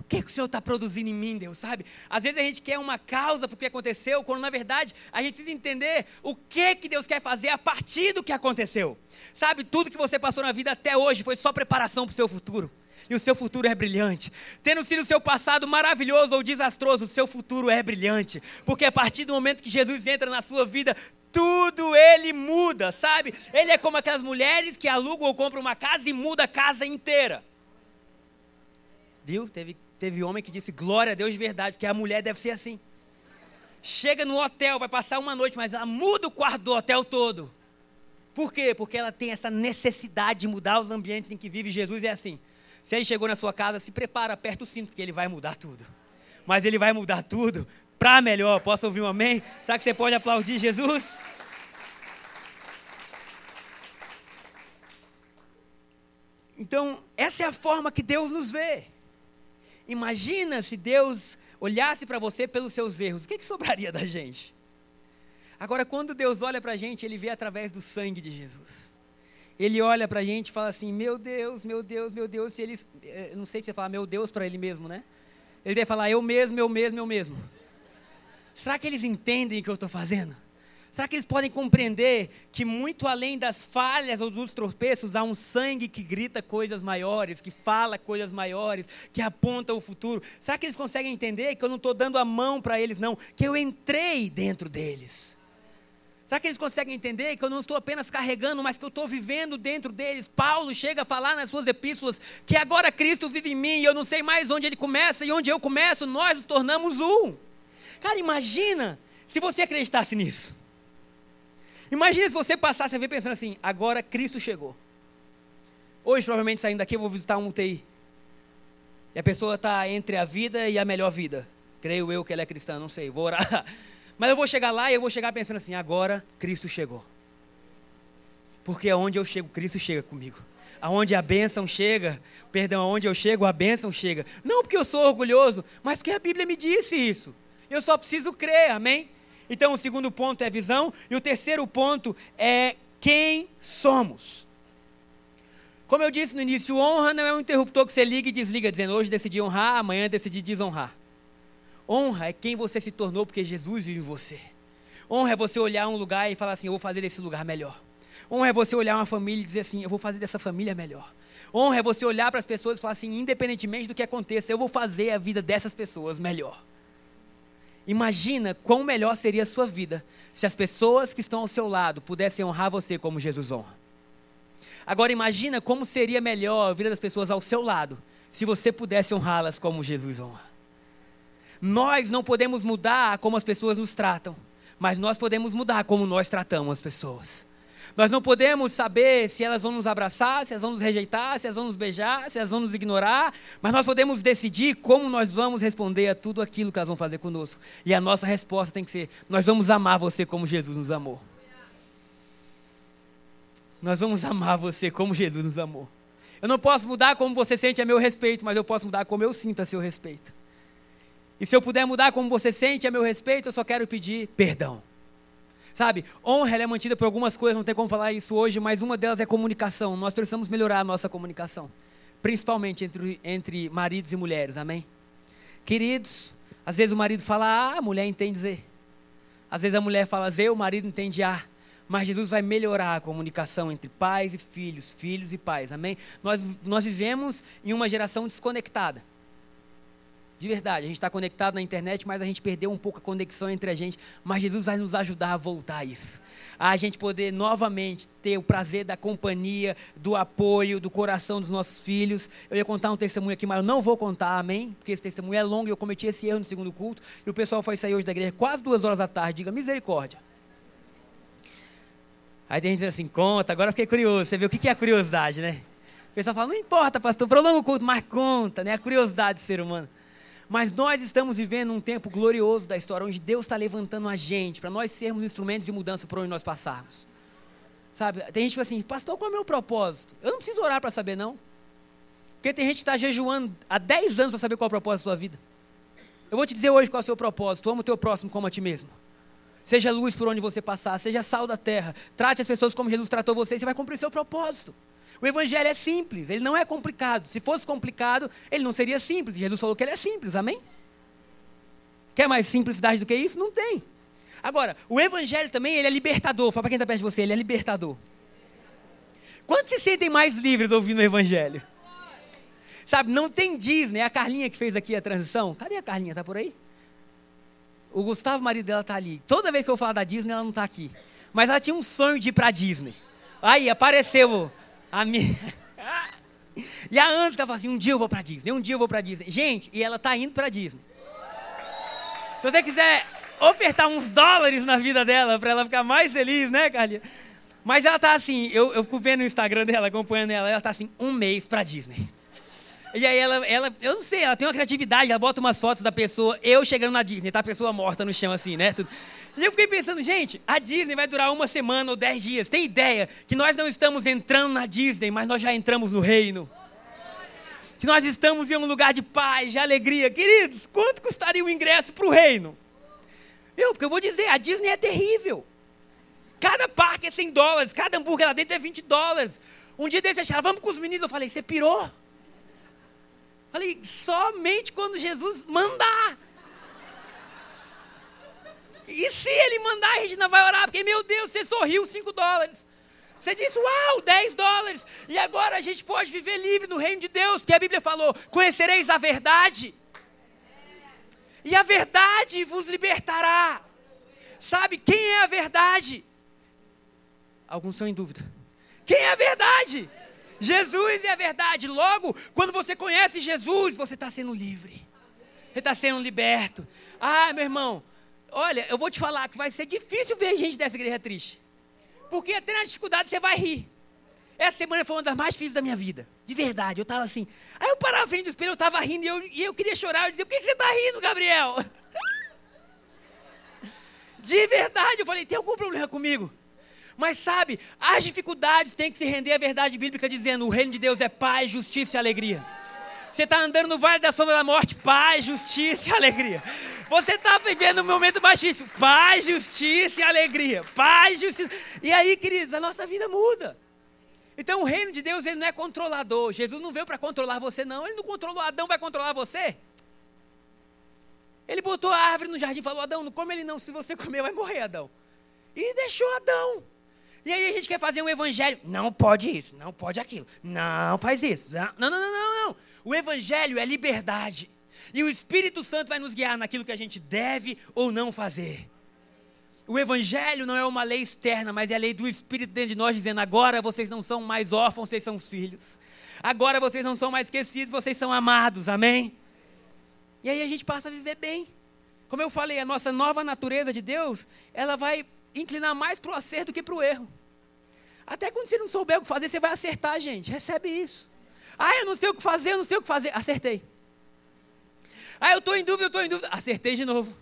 O que, que o Senhor está produzindo em mim, Deus, sabe? Às vezes a gente quer uma causa para o que aconteceu, quando na verdade a gente precisa entender o que, que Deus quer fazer a partir do que aconteceu. Sabe, tudo que você passou na vida até hoje foi só preparação para o seu futuro e o seu futuro é brilhante. Tendo sido o seu passado maravilhoso ou desastroso, o seu futuro é brilhante. Porque a partir do momento que Jesus entra na sua vida, tudo ele muda, sabe? Ele é como aquelas mulheres que alugam ou compram uma casa e muda a casa inteira. Viu? Teve, teve homem que disse glória a Deus de verdade, porque a mulher deve ser assim. Chega no hotel, vai passar uma noite, mas ela muda o quarto do hotel todo. Por quê? Porque ela tem essa necessidade de mudar os ambientes em que vive Jesus. É assim: se ele chegou na sua casa, se prepara, aperta o cinto, porque ele vai mudar tudo. Mas ele vai mudar tudo para melhor. Posso ouvir um amém? Será que você pode aplaudir Jesus? Então, essa é a forma que Deus nos vê. Imagina se Deus olhasse para você pelos seus erros, o que, que sobraria da gente? Agora, quando Deus olha para a gente, Ele vê através do sangue de Jesus ele olha para a gente e fala assim: Meu Deus, meu Deus, meu Deus. Se ele, eh, não sei se você fala meu Deus para ele mesmo, né? Ele deve falar eu mesmo, eu mesmo, eu mesmo. Será que eles entendem o que eu estou fazendo? Será que eles podem compreender que, muito além das falhas ou dos tropeços, há um sangue que grita coisas maiores, que fala coisas maiores, que aponta o futuro? Será que eles conseguem entender que eu não estou dando a mão para eles, não? Que eu entrei dentro deles? Será que eles conseguem entender que eu não estou apenas carregando, mas que eu estou vivendo dentro deles? Paulo chega a falar nas suas epístolas que agora Cristo vive em mim e eu não sei mais onde ele começa e onde eu começo, nós nos tornamos um. Cara, imagina se você acreditasse nisso. Imagina se você passasse a ver pensando assim: agora Cristo chegou. Hoje, provavelmente saindo daqui, eu vou visitar um UTI. E a pessoa está entre a vida e a melhor vida. Creio eu que ela é cristã, não sei. Vou orar. Mas eu vou chegar lá e eu vou chegar pensando assim: agora Cristo chegou. Porque aonde eu chego, Cristo chega comigo. Aonde a bênção chega, perdão, aonde eu chego, a bênção chega. Não porque eu sou orgulhoso, mas porque a Bíblia me disse isso. Eu só preciso crer, amém? Então o segundo ponto é visão, e o terceiro ponto é quem somos. Como eu disse no início, honra não é um interruptor que você liga e desliga, dizendo hoje decidi honrar, amanhã decidi desonrar. Honra é quem você se tornou porque Jesus vive em você. Honra é você olhar um lugar e falar assim: eu vou fazer desse lugar melhor. Honra é você olhar uma família e dizer assim: eu vou fazer dessa família melhor. Honra é você olhar para as pessoas e falar assim: independentemente do que aconteça, eu vou fazer a vida dessas pessoas melhor. Imagina quão melhor seria a sua vida se as pessoas que estão ao seu lado pudessem honrar você como Jesus honra. Agora imagina como seria melhor a vida das pessoas ao seu lado se você pudesse honrá-las como Jesus honra. Nós não podemos mudar como as pessoas nos tratam, mas nós podemos mudar como nós tratamos as pessoas. Nós não podemos saber se elas vão nos abraçar, se elas vão nos rejeitar, se elas vão nos beijar, se elas vão nos ignorar, mas nós podemos decidir como nós vamos responder a tudo aquilo que elas vão fazer conosco. E a nossa resposta tem que ser: nós vamos amar você como Jesus nos amou. Nós vamos amar você como Jesus nos amou. Eu não posso mudar como você sente a meu respeito, mas eu posso mudar como eu sinto a seu respeito. E se eu puder mudar como você sente a meu respeito, eu só quero pedir perdão. Sabe, honra é mantida por algumas coisas, não tem como falar isso hoje, mas uma delas é comunicação. Nós precisamos melhorar a nossa comunicação, principalmente entre, entre maridos e mulheres, amém? Queridos, às vezes o marido fala A, a mulher entende Z. Às vezes a mulher fala Z, o marido entende A. Mas Jesus vai melhorar a comunicação entre pais e filhos, filhos e pais, amém? Nós, nós vivemos em uma geração desconectada. De verdade, a gente está conectado na internet, mas a gente perdeu um pouco a conexão entre a gente. Mas Jesus vai nos ajudar a voltar a isso. A gente poder novamente ter o prazer da companhia, do apoio, do coração dos nossos filhos. Eu ia contar um testemunho aqui, mas eu não vou contar, amém? Porque esse testemunho é longo e eu cometi esse erro no segundo culto. E o pessoal foi sair hoje da igreja quase duas horas da tarde. Diga misericórdia. Aí tem gente dizendo assim, conta, agora fiquei curioso. Você vê o que é a curiosidade, né? O pessoal fala, não importa, pastor, prolonga o culto, mas conta, né? A curiosidade do ser humano. Mas nós estamos vivendo um tempo glorioso da história, onde Deus está levantando a gente, para nós sermos instrumentos de mudança por onde nós passarmos. Sabe, tem gente que fala assim, pastor, qual é o meu propósito? Eu não preciso orar para saber, não. Porque tem gente que está jejuando há 10 anos para saber qual é o propósito da sua vida. Eu vou te dizer hoje qual é o seu propósito. Ama o teu próximo como a ti mesmo. Seja luz por onde você passar, seja sal da terra. Trate as pessoas como Jesus tratou você e você vai cumprir o seu propósito. O evangelho é simples, ele não é complicado. Se fosse complicado, ele não seria simples. Jesus falou que ele é simples, amém? Quer mais simplicidade do que isso? Não tem. Agora, o evangelho também, ele é libertador. Fala para quem está perto de você, ele é libertador. Quantos se sentem mais livres ouvindo o evangelho? Sabe, não tem Disney. É a Carlinha que fez aqui a transição. Cadê a Carlinha? Está por aí? O Gustavo, marido dela, está ali. Toda vez que eu falo da Disney, ela não está aqui. Mas ela tinha um sonho de ir para Disney. Aí apareceu a minha... e a Ana estava assim, um dia eu vou para Disney, um dia eu vou para Disney. Gente, e ela está indo para Disney. Se você quiser ofertar uns dólares na vida dela, para ela ficar mais feliz, né, Carlinha? Mas ela tá assim, eu, eu fico vendo no Instagram dela, acompanhando ela, ela tá assim, um mês para Disney. E aí ela, ela, eu não sei, ela tem uma criatividade, ela bota umas fotos da pessoa, eu chegando na Disney, tá a pessoa morta no chão assim, né? Tudo. E eu fiquei pensando, gente, a Disney vai durar uma semana ou dez dias. Tem ideia que nós não estamos entrando na Disney, mas nós já entramos no reino. Que nós estamos em um lugar de paz, de alegria. Queridos, quanto custaria o ingresso para o reino? Eu, porque eu vou dizer, a Disney é terrível. Cada parque é 100 dólares, cada hambúrguer lá dentro é 20 dólares. Um dia desse, achava, vamos com os meninos. Eu falei, você pirou? Falei, somente quando Jesus mandar. E se ele mandar, a Regina vai orar, porque, meu Deus, você sorriu 5 dólares. Você disse, uau, 10 dólares. E agora a gente pode viver livre no reino de Deus, porque a Bíblia falou: conhecereis a verdade. E a verdade vos libertará. Sabe quem é a verdade? Alguns estão em dúvida. Quem é a verdade? Jesus é a verdade. Logo, quando você conhece Jesus, você está sendo livre. Você está sendo liberto. Ah, meu irmão, olha, eu vou te falar que vai ser difícil ver gente dessa igreja triste. Porque até na dificuldade você vai rir. Essa semana foi uma das mais difíceis da minha vida. De verdade, eu estava assim. Aí eu parava frente do espelho, eu estava rindo e eu, e eu queria chorar. Eu dizia, por que você está rindo, Gabriel? De verdade, eu falei, tem algum problema comigo? Mas sabe, as dificuldades têm que se render à verdade bíblica, dizendo: o reino de Deus é paz, justiça e alegria. Você está andando no vale da sombra da morte, paz, justiça e alegria. Você está vivendo um momento difícil, paz, justiça e alegria. Paz, justiça. E aí, queridos, a nossa vida muda. Então, o reino de Deus ele não é controlador. Jesus não veio para controlar você, não. Ele não controlou Adão, vai controlar você. Ele botou a árvore no jardim e falou: Adão, não come ele não. Se você comer, vai morrer, Adão. E deixou Adão. E aí a gente quer fazer um evangelho. Não pode isso, não pode aquilo. Não faz isso. Não, não, não, não, não. O evangelho é liberdade. E o Espírito Santo vai nos guiar naquilo que a gente deve ou não fazer. O Evangelho não é uma lei externa, mas é a lei do Espírito dentro de nós, dizendo: agora vocês não são mais órfãos, vocês são filhos. Agora vocês não são mais esquecidos, vocês são amados. Amém? E aí a gente passa a viver bem. Como eu falei, a nossa nova natureza de Deus, ela vai inclinar mais para o acerto do que para o erro. Até quando você não souber o que fazer, você vai acertar, gente. Recebe isso. Ah, eu não sei o que fazer, eu não sei o que fazer. Acertei. Ah, eu estou em dúvida, eu estou em dúvida. Acertei de novo.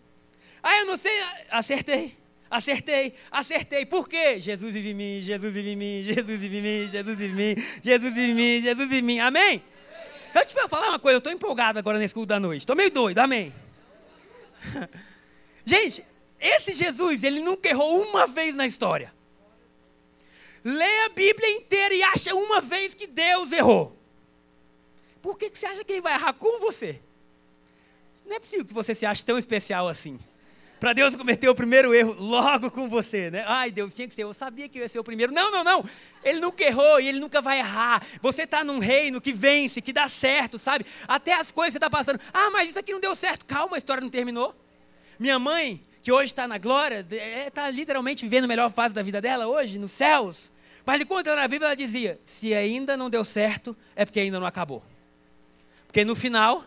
Ah, eu não sei. Acertei. Acertei, acertei. Por quê? Jesus vive em mim, Jesus vive em mim, Jesus vive em mim, Jesus vive em mim, Jesus vive em mim, Jesus vive em mim. Amém? Eu te vou falar uma coisa, eu estou empolgado agora nesse culto da noite. Estou meio doido, amém? Gente, esse Jesus, ele nunca errou uma vez na história. Lê a Bíblia inteira e acha uma vez que Deus errou. Por que, que você acha que ele vai errar com você? Não é possível que você se ache tão especial assim. para Deus cometer o primeiro erro logo com você, né? Ai, Deus, tinha que ser, eu sabia que eu ia ser o primeiro. Não, não, não. Ele nunca errou e ele nunca vai errar. Você está num reino que vence, que dá certo, sabe? Até as coisas você está passando. Ah, mas isso aqui não deu certo. Calma, a história não terminou. Minha mãe, que hoje está na glória, está é, literalmente vivendo a melhor fase da vida dela hoje, nos céus. Mas enquanto ela era viva, ela dizia: se ainda não deu certo, é porque ainda não acabou. Porque no final,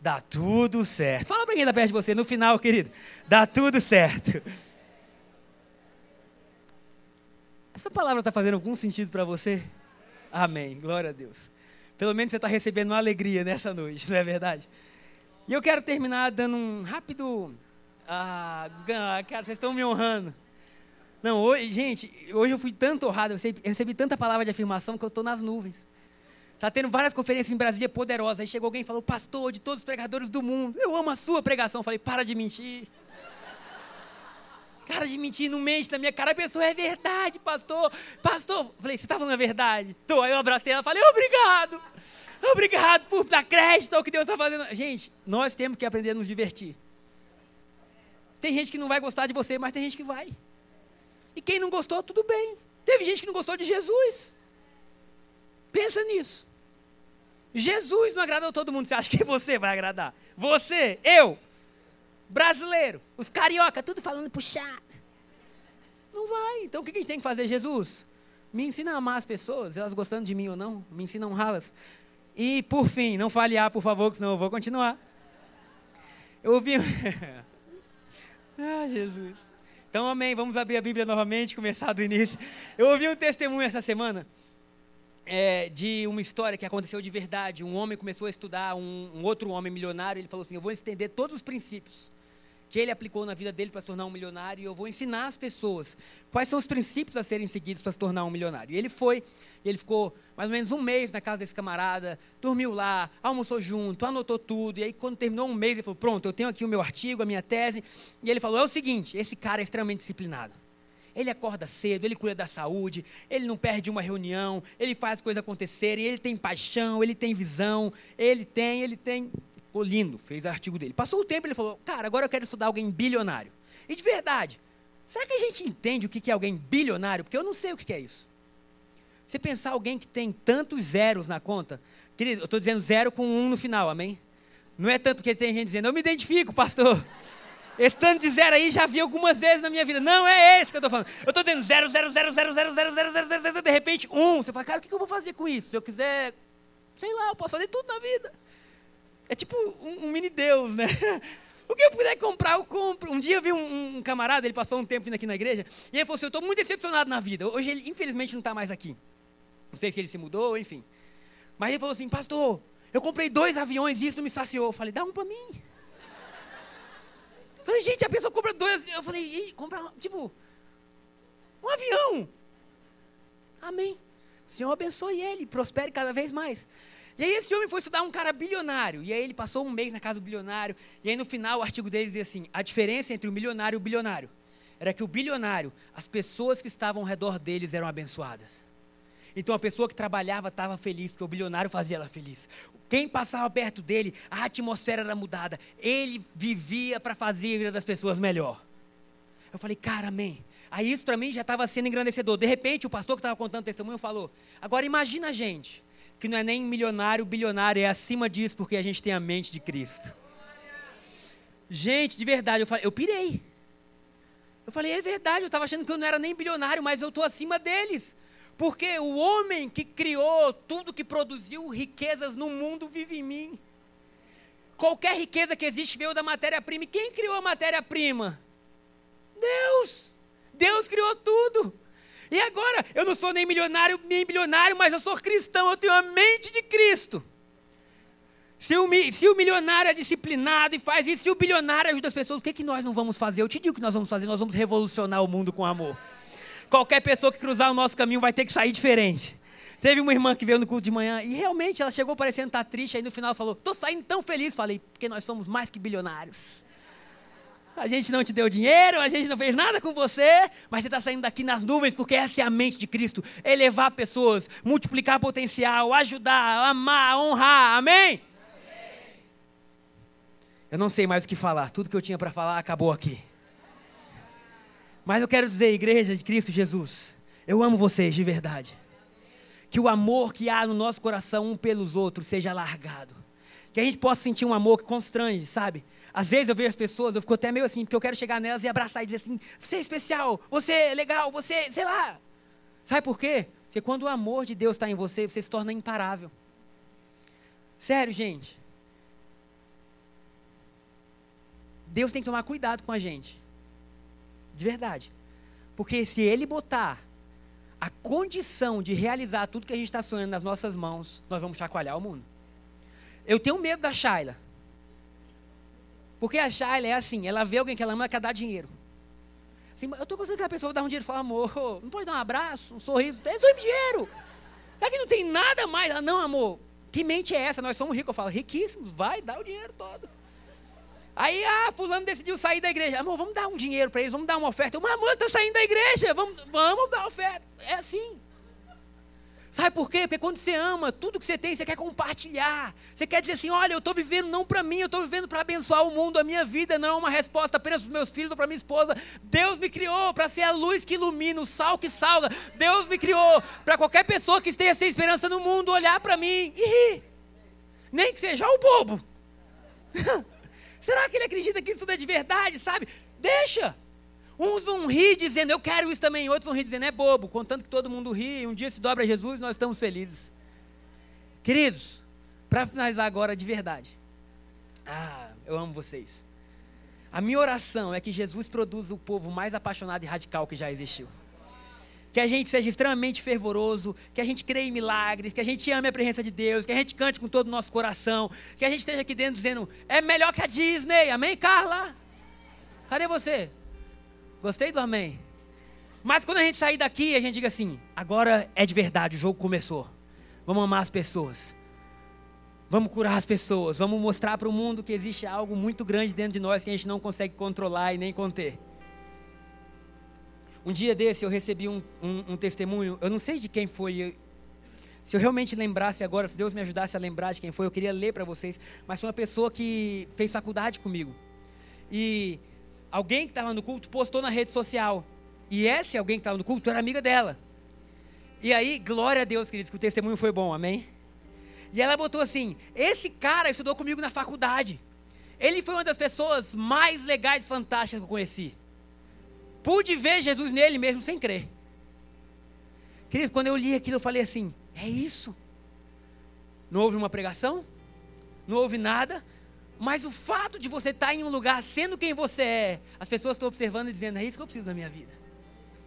dá tudo certo. Fala para quem está perto de você, no final, querido, dá tudo certo. Essa palavra está fazendo algum sentido para você? Amém. Glória a Deus. Pelo menos você está recebendo uma alegria nessa noite, não é verdade? E eu quero terminar dando um rápido. Ah, cara, vocês estão me honrando. Não, hoje, gente, hoje eu fui tanto honrado, eu recebi, recebi tanta palavra de afirmação que eu estou nas nuvens. Está tendo várias conferências em Brasília poderosas. Aí chegou alguém e falou, pastor, de todos os pregadores do mundo, eu amo a sua pregação. Eu falei, para de mentir. Cara de mentir, não mente na minha cara. A pessoa é verdade, pastor. Pastor, falei, você está falando a verdade? Tô. Aí eu abracei ela e falei, obrigado. Obrigado por dar crédito ao que Deus está fazendo. Gente, nós temos que aprender a nos divertir. Tem gente que não vai gostar de você, mas tem gente que vai. E quem não gostou, tudo bem. Teve gente que não gostou de Jesus. Pensa nisso. Jesus não agradou todo mundo. Você acha que você vai agradar? Você, eu, brasileiro, os carioca, tudo falando puxado. Não vai. Então o que a gente tem que fazer, Jesus? Me ensina a amar as pessoas, elas gostando de mim ou não. Me ensina a honrá-las. E, por fim, não falhar, por favor, que senão eu vou continuar. Eu ouvi. ah, Jesus. Então, amém. Vamos abrir a Bíblia novamente, começar do início. Eu ouvi um testemunho essa semana é, de uma história que aconteceu de verdade. Um homem começou a estudar, um, um outro homem milionário, ele falou assim: Eu vou estender todos os princípios que ele aplicou na vida dele para se tornar um milionário e eu vou ensinar as pessoas quais são os princípios a serem seguidos para se tornar um milionário. E ele foi, e ele ficou mais ou menos um mês na casa desse camarada, dormiu lá, almoçou junto, anotou tudo, e aí quando terminou um mês ele falou, pronto, eu tenho aqui o meu artigo, a minha tese, e ele falou, é o seguinte, esse cara é extremamente disciplinado. Ele acorda cedo, ele cuida da saúde, ele não perde uma reunião, ele faz coisas acontecerem, ele tem paixão, ele tem visão, ele tem, ele tem. Ficou lindo, fez artigo dele. Passou o tempo ele falou: Cara, agora eu quero estudar alguém bilionário. E de verdade, será que a gente entende o que é alguém bilionário? Porque eu não sei o que é isso. Você pensar alguém que tem tantos zeros na conta, querido, eu estou dizendo zero com um no final, amém? Não é tanto que tem gente dizendo, eu me identifico, pastor. Esse tanto de zero aí já vi algumas vezes na minha vida. Não é esse que eu estou falando. Eu estou dizendo zero, zero, zero, zero, zero, zero, zero, zero, zero, zero, de repente um. Você fala, cara, o que eu vou fazer com isso? Se eu quiser, sei lá, eu posso fazer tudo na vida. É tipo um, um mini Deus, né? O que eu puder comprar, eu compro. Um dia eu vi um, um, camarada, ele passou um tempo vindo aqui na igreja, e ele falou assim: Eu estou muito decepcionado na vida. Hoje ele, infelizmente, não está mais aqui. Não sei se ele se mudou, enfim. Mas ele falou assim: Pastor, eu comprei dois aviões e isso não me saciou. Eu falei: Dá um para mim. Falei, gente, a pessoa compra dois. Eu falei, compra, tipo, um avião. Amém. O Senhor abençoe ele, prospere cada vez mais. E aí esse homem foi estudar um cara bilionário. E aí ele passou um mês na casa do bilionário. E aí no final o artigo dele dizia assim: a diferença entre o milionário e o bilionário era que o bilionário, as pessoas que estavam ao redor deles eram abençoadas. Então a pessoa que trabalhava estava feliz, porque o bilionário fazia ela feliz. Quem passava perto dele, a atmosfera era mudada. Ele vivia para fazer a vida das pessoas melhor. Eu falei, cara, amém. Aí isso para mim já estava sendo engrandecedor. De repente, o pastor que estava contando o testemunho falou: Agora imagina a gente, que não é nem milionário, bilionário, é acima disso, porque a gente tem a mente de Cristo. Gente, de verdade, eu, falei, eu pirei. Eu falei, é verdade, eu estava achando que eu não era nem bilionário, mas eu estou acima deles. Porque o homem que criou tudo que produziu riquezas no mundo vive em mim. Qualquer riqueza que existe veio da matéria-prima. E quem criou a matéria-prima? Deus! Deus criou tudo. E agora, eu não sou nem milionário, nem bilionário, mas eu sou cristão, eu tenho a mente de Cristo. Se o, se o milionário é disciplinado e faz isso, se o bilionário ajuda as pessoas, o que, que nós não vamos fazer? Eu te digo que nós vamos fazer, nós vamos revolucionar o mundo com amor. Qualquer pessoa que cruzar o nosso caminho vai ter que sair diferente. Teve uma irmã que veio no culto de manhã e realmente ela chegou parecendo estar triste, aí no final falou: "Tô saindo tão feliz", falei: "Porque nós somos mais que bilionários". A gente não te deu dinheiro, a gente não fez nada com você, mas você está saindo daqui nas nuvens porque essa é a mente de Cristo: elevar pessoas, multiplicar potencial, ajudar, amar, honrar. Amém? Amém. Eu não sei mais o que falar, tudo que eu tinha para falar acabou aqui. Mas eu quero dizer, igreja de Cristo Jesus, eu amo vocês de verdade. Que o amor que há no nosso coração um pelos outros seja largado. Que a gente possa sentir um amor que constrange, sabe? Às vezes eu vejo as pessoas, eu fico até meio assim, porque eu quero chegar nelas e abraçar e dizer assim: você é especial, você é legal, você, sei lá. Sabe por quê? Porque quando o amor de Deus está em você, você se torna imparável. Sério, gente. Deus tem que tomar cuidado com a gente. De verdade. Porque se Ele botar a condição de realizar tudo que a gente está sonhando nas nossas mãos, nós vamos chacoalhar o mundo. Eu tenho medo da Shaila. Porque a Shaila é assim, ela vê alguém que ela ama, ela quer dar dinheiro. Assim, eu estou gostando que a pessoa dá um dinheiro e fala, amor, não pode dar um abraço, um sorriso, é só dinheiro. Será que não tem nada mais? Ela, não, amor, que mente é essa? Nós somos ricos. Eu falo, riquíssimos, vai, dá o dinheiro todo. Aí, ah, fulano decidiu sair da igreja. Amor, vamos dar um dinheiro para eles, vamos dar uma oferta. Eu, amor, está saindo da igreja, vamos, vamos dar oferta. É assim. Sabe por quê? Porque quando você ama, tudo que você tem, você quer compartilhar. Você quer dizer assim: olha, eu estou vivendo não para mim, eu estou vivendo para abençoar o mundo. A minha vida não é uma resposta apenas para os meus filhos ou para minha esposa. Deus me criou para ser a luz que ilumina, o sal que salga. Deus me criou para qualquer pessoa que esteja sem esperança no mundo olhar para mim e rir. Nem que seja o bobo. Será que ele acredita que isso tudo é de verdade, sabe? Deixa. Uns vão rir dizendo, eu quero isso também. Outros vão rir dizendo, é bobo. Contanto que todo mundo ri, e um dia se dobra a Jesus, nós estamos felizes. Queridos, para finalizar agora de verdade. Ah, eu amo vocês. A minha oração é que Jesus produza o povo mais apaixonado e radical que já existiu. Que a gente seja extremamente fervoroso, que a gente creia em milagres, que a gente ame a presença de Deus, que a gente cante com todo o nosso coração, que a gente esteja aqui dentro dizendo, é melhor que a Disney, amém, Carla? Cadê você? Gostei do amém? Mas quando a gente sair daqui, a gente diga assim: agora é de verdade, o jogo começou. Vamos amar as pessoas. Vamos curar as pessoas. Vamos mostrar para o mundo que existe algo muito grande dentro de nós que a gente não consegue controlar e nem conter. Um dia desse eu recebi um, um, um testemunho, eu não sei de quem foi. Se eu realmente lembrasse agora, se Deus me ajudasse a lembrar de quem foi, eu queria ler para vocês. Mas foi uma pessoa que fez faculdade comigo. E alguém que estava no culto postou na rede social. E esse alguém que estava no culto era amiga dela. E aí, glória a Deus, queridos, que o testemunho foi bom, amém? E ela botou assim: Esse cara estudou comigo na faculdade. Ele foi uma das pessoas mais legais e fantásticas que eu conheci. Pude ver Jesus nele mesmo sem crer. Querido, quando eu li aquilo, eu falei assim: É isso. Não houve uma pregação, não houve nada, mas o fato de você estar em um lugar sendo quem você é, as pessoas estão observando e dizendo: é isso que eu preciso na minha vida.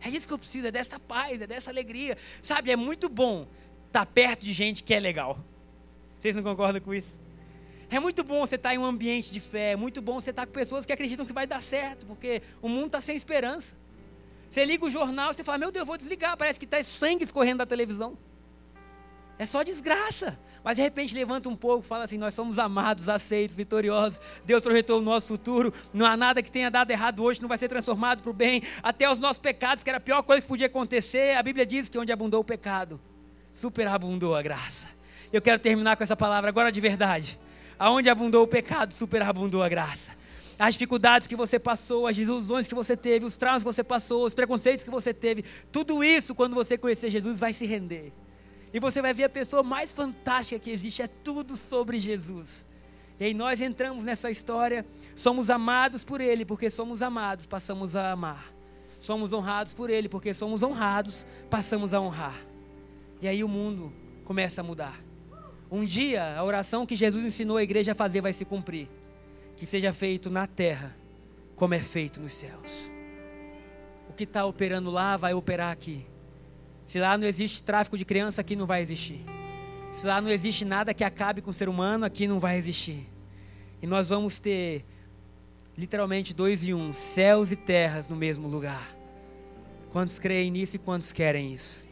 É isso que eu preciso, é dessa paz, é dessa alegria. Sabe, é muito bom estar perto de gente que é legal. Vocês não concordam com isso? É muito bom você estar em um ambiente de fé, é muito bom você estar com pessoas que acreditam que vai dar certo, porque o mundo está sem esperança. Você liga o jornal, você fala: Meu Deus, vou desligar, parece que está sangue escorrendo da televisão. É só desgraça. Mas de repente levanta um pouco, fala assim: nós somos amados, aceitos, vitoriosos. Deus projetou o nosso futuro. Não há nada que tenha dado errado hoje, não vai ser transformado para o bem. Até os nossos pecados, que era a pior coisa que podia acontecer. A Bíblia diz que onde abundou o pecado, superabundou a graça. Eu quero terminar com essa palavra agora de verdade. Aonde abundou o pecado, superabundou a graça as dificuldades que você passou, as desilusões que você teve, os traumas que você passou, os preconceitos que você teve, tudo isso, quando você conhecer Jesus, vai se render. E você vai ver a pessoa mais fantástica que existe, é tudo sobre Jesus. E aí nós entramos nessa história, somos amados por Ele, porque somos amados, passamos a amar. Somos honrados por Ele, porque somos honrados, passamos a honrar. E aí o mundo começa a mudar. Um dia, a oração que Jesus ensinou a igreja a fazer vai se cumprir. Que seja feito na terra, como é feito nos céus. O que está operando lá vai operar aqui. Se lá não existe tráfico de criança, aqui não vai existir. Se lá não existe nada que acabe com o ser humano, aqui não vai existir. E nós vamos ter literalmente dois e um, céus e terras no mesmo lugar. Quantos creem nisso e quantos querem isso?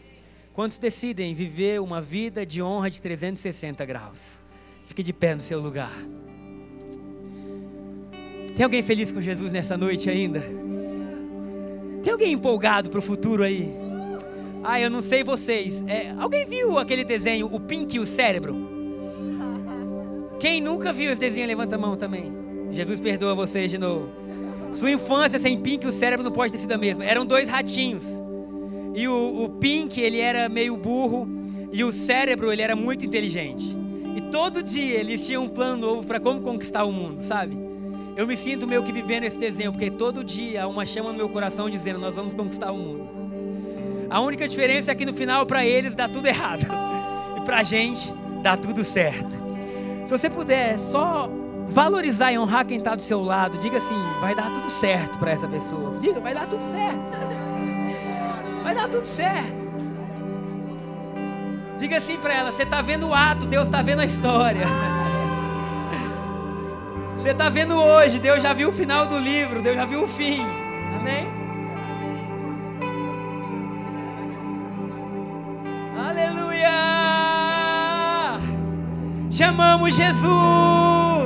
Quantos decidem viver uma vida de honra de 360 graus? Fique de pé no seu lugar. Tem alguém feliz com Jesus nessa noite ainda? Tem alguém empolgado para o futuro aí? Ah, eu não sei vocês. É, alguém viu aquele desenho, o Pink e o Cérebro? Quem nunca viu esse desenho, levanta a mão também. Jesus perdoa vocês de novo. Sua infância sem Pink, o cérebro não pode ter sido a mesma. Eram dois ratinhos. E o, o Pink, ele era meio burro. E o cérebro, ele era muito inteligente. E todo dia eles tinham um plano novo para como conquistar o mundo, sabe? Eu me sinto meio que vivendo esse desenho, porque todo dia há uma chama no meu coração dizendo: Nós vamos conquistar o mundo. A única diferença é que no final, para eles, dá tudo errado. E para a gente, dá tudo certo. Se você puder só valorizar e honrar quem está do seu lado, diga assim: vai dar tudo certo para essa pessoa. Diga, vai dar tudo certo. Vai dar tudo certo. Diga assim para ela: você está vendo o ato, Deus está vendo a história. Você está vendo hoje, Deus já viu o final do livro, Deus já viu o fim. Amém? Aleluia! Chamamos Jesus!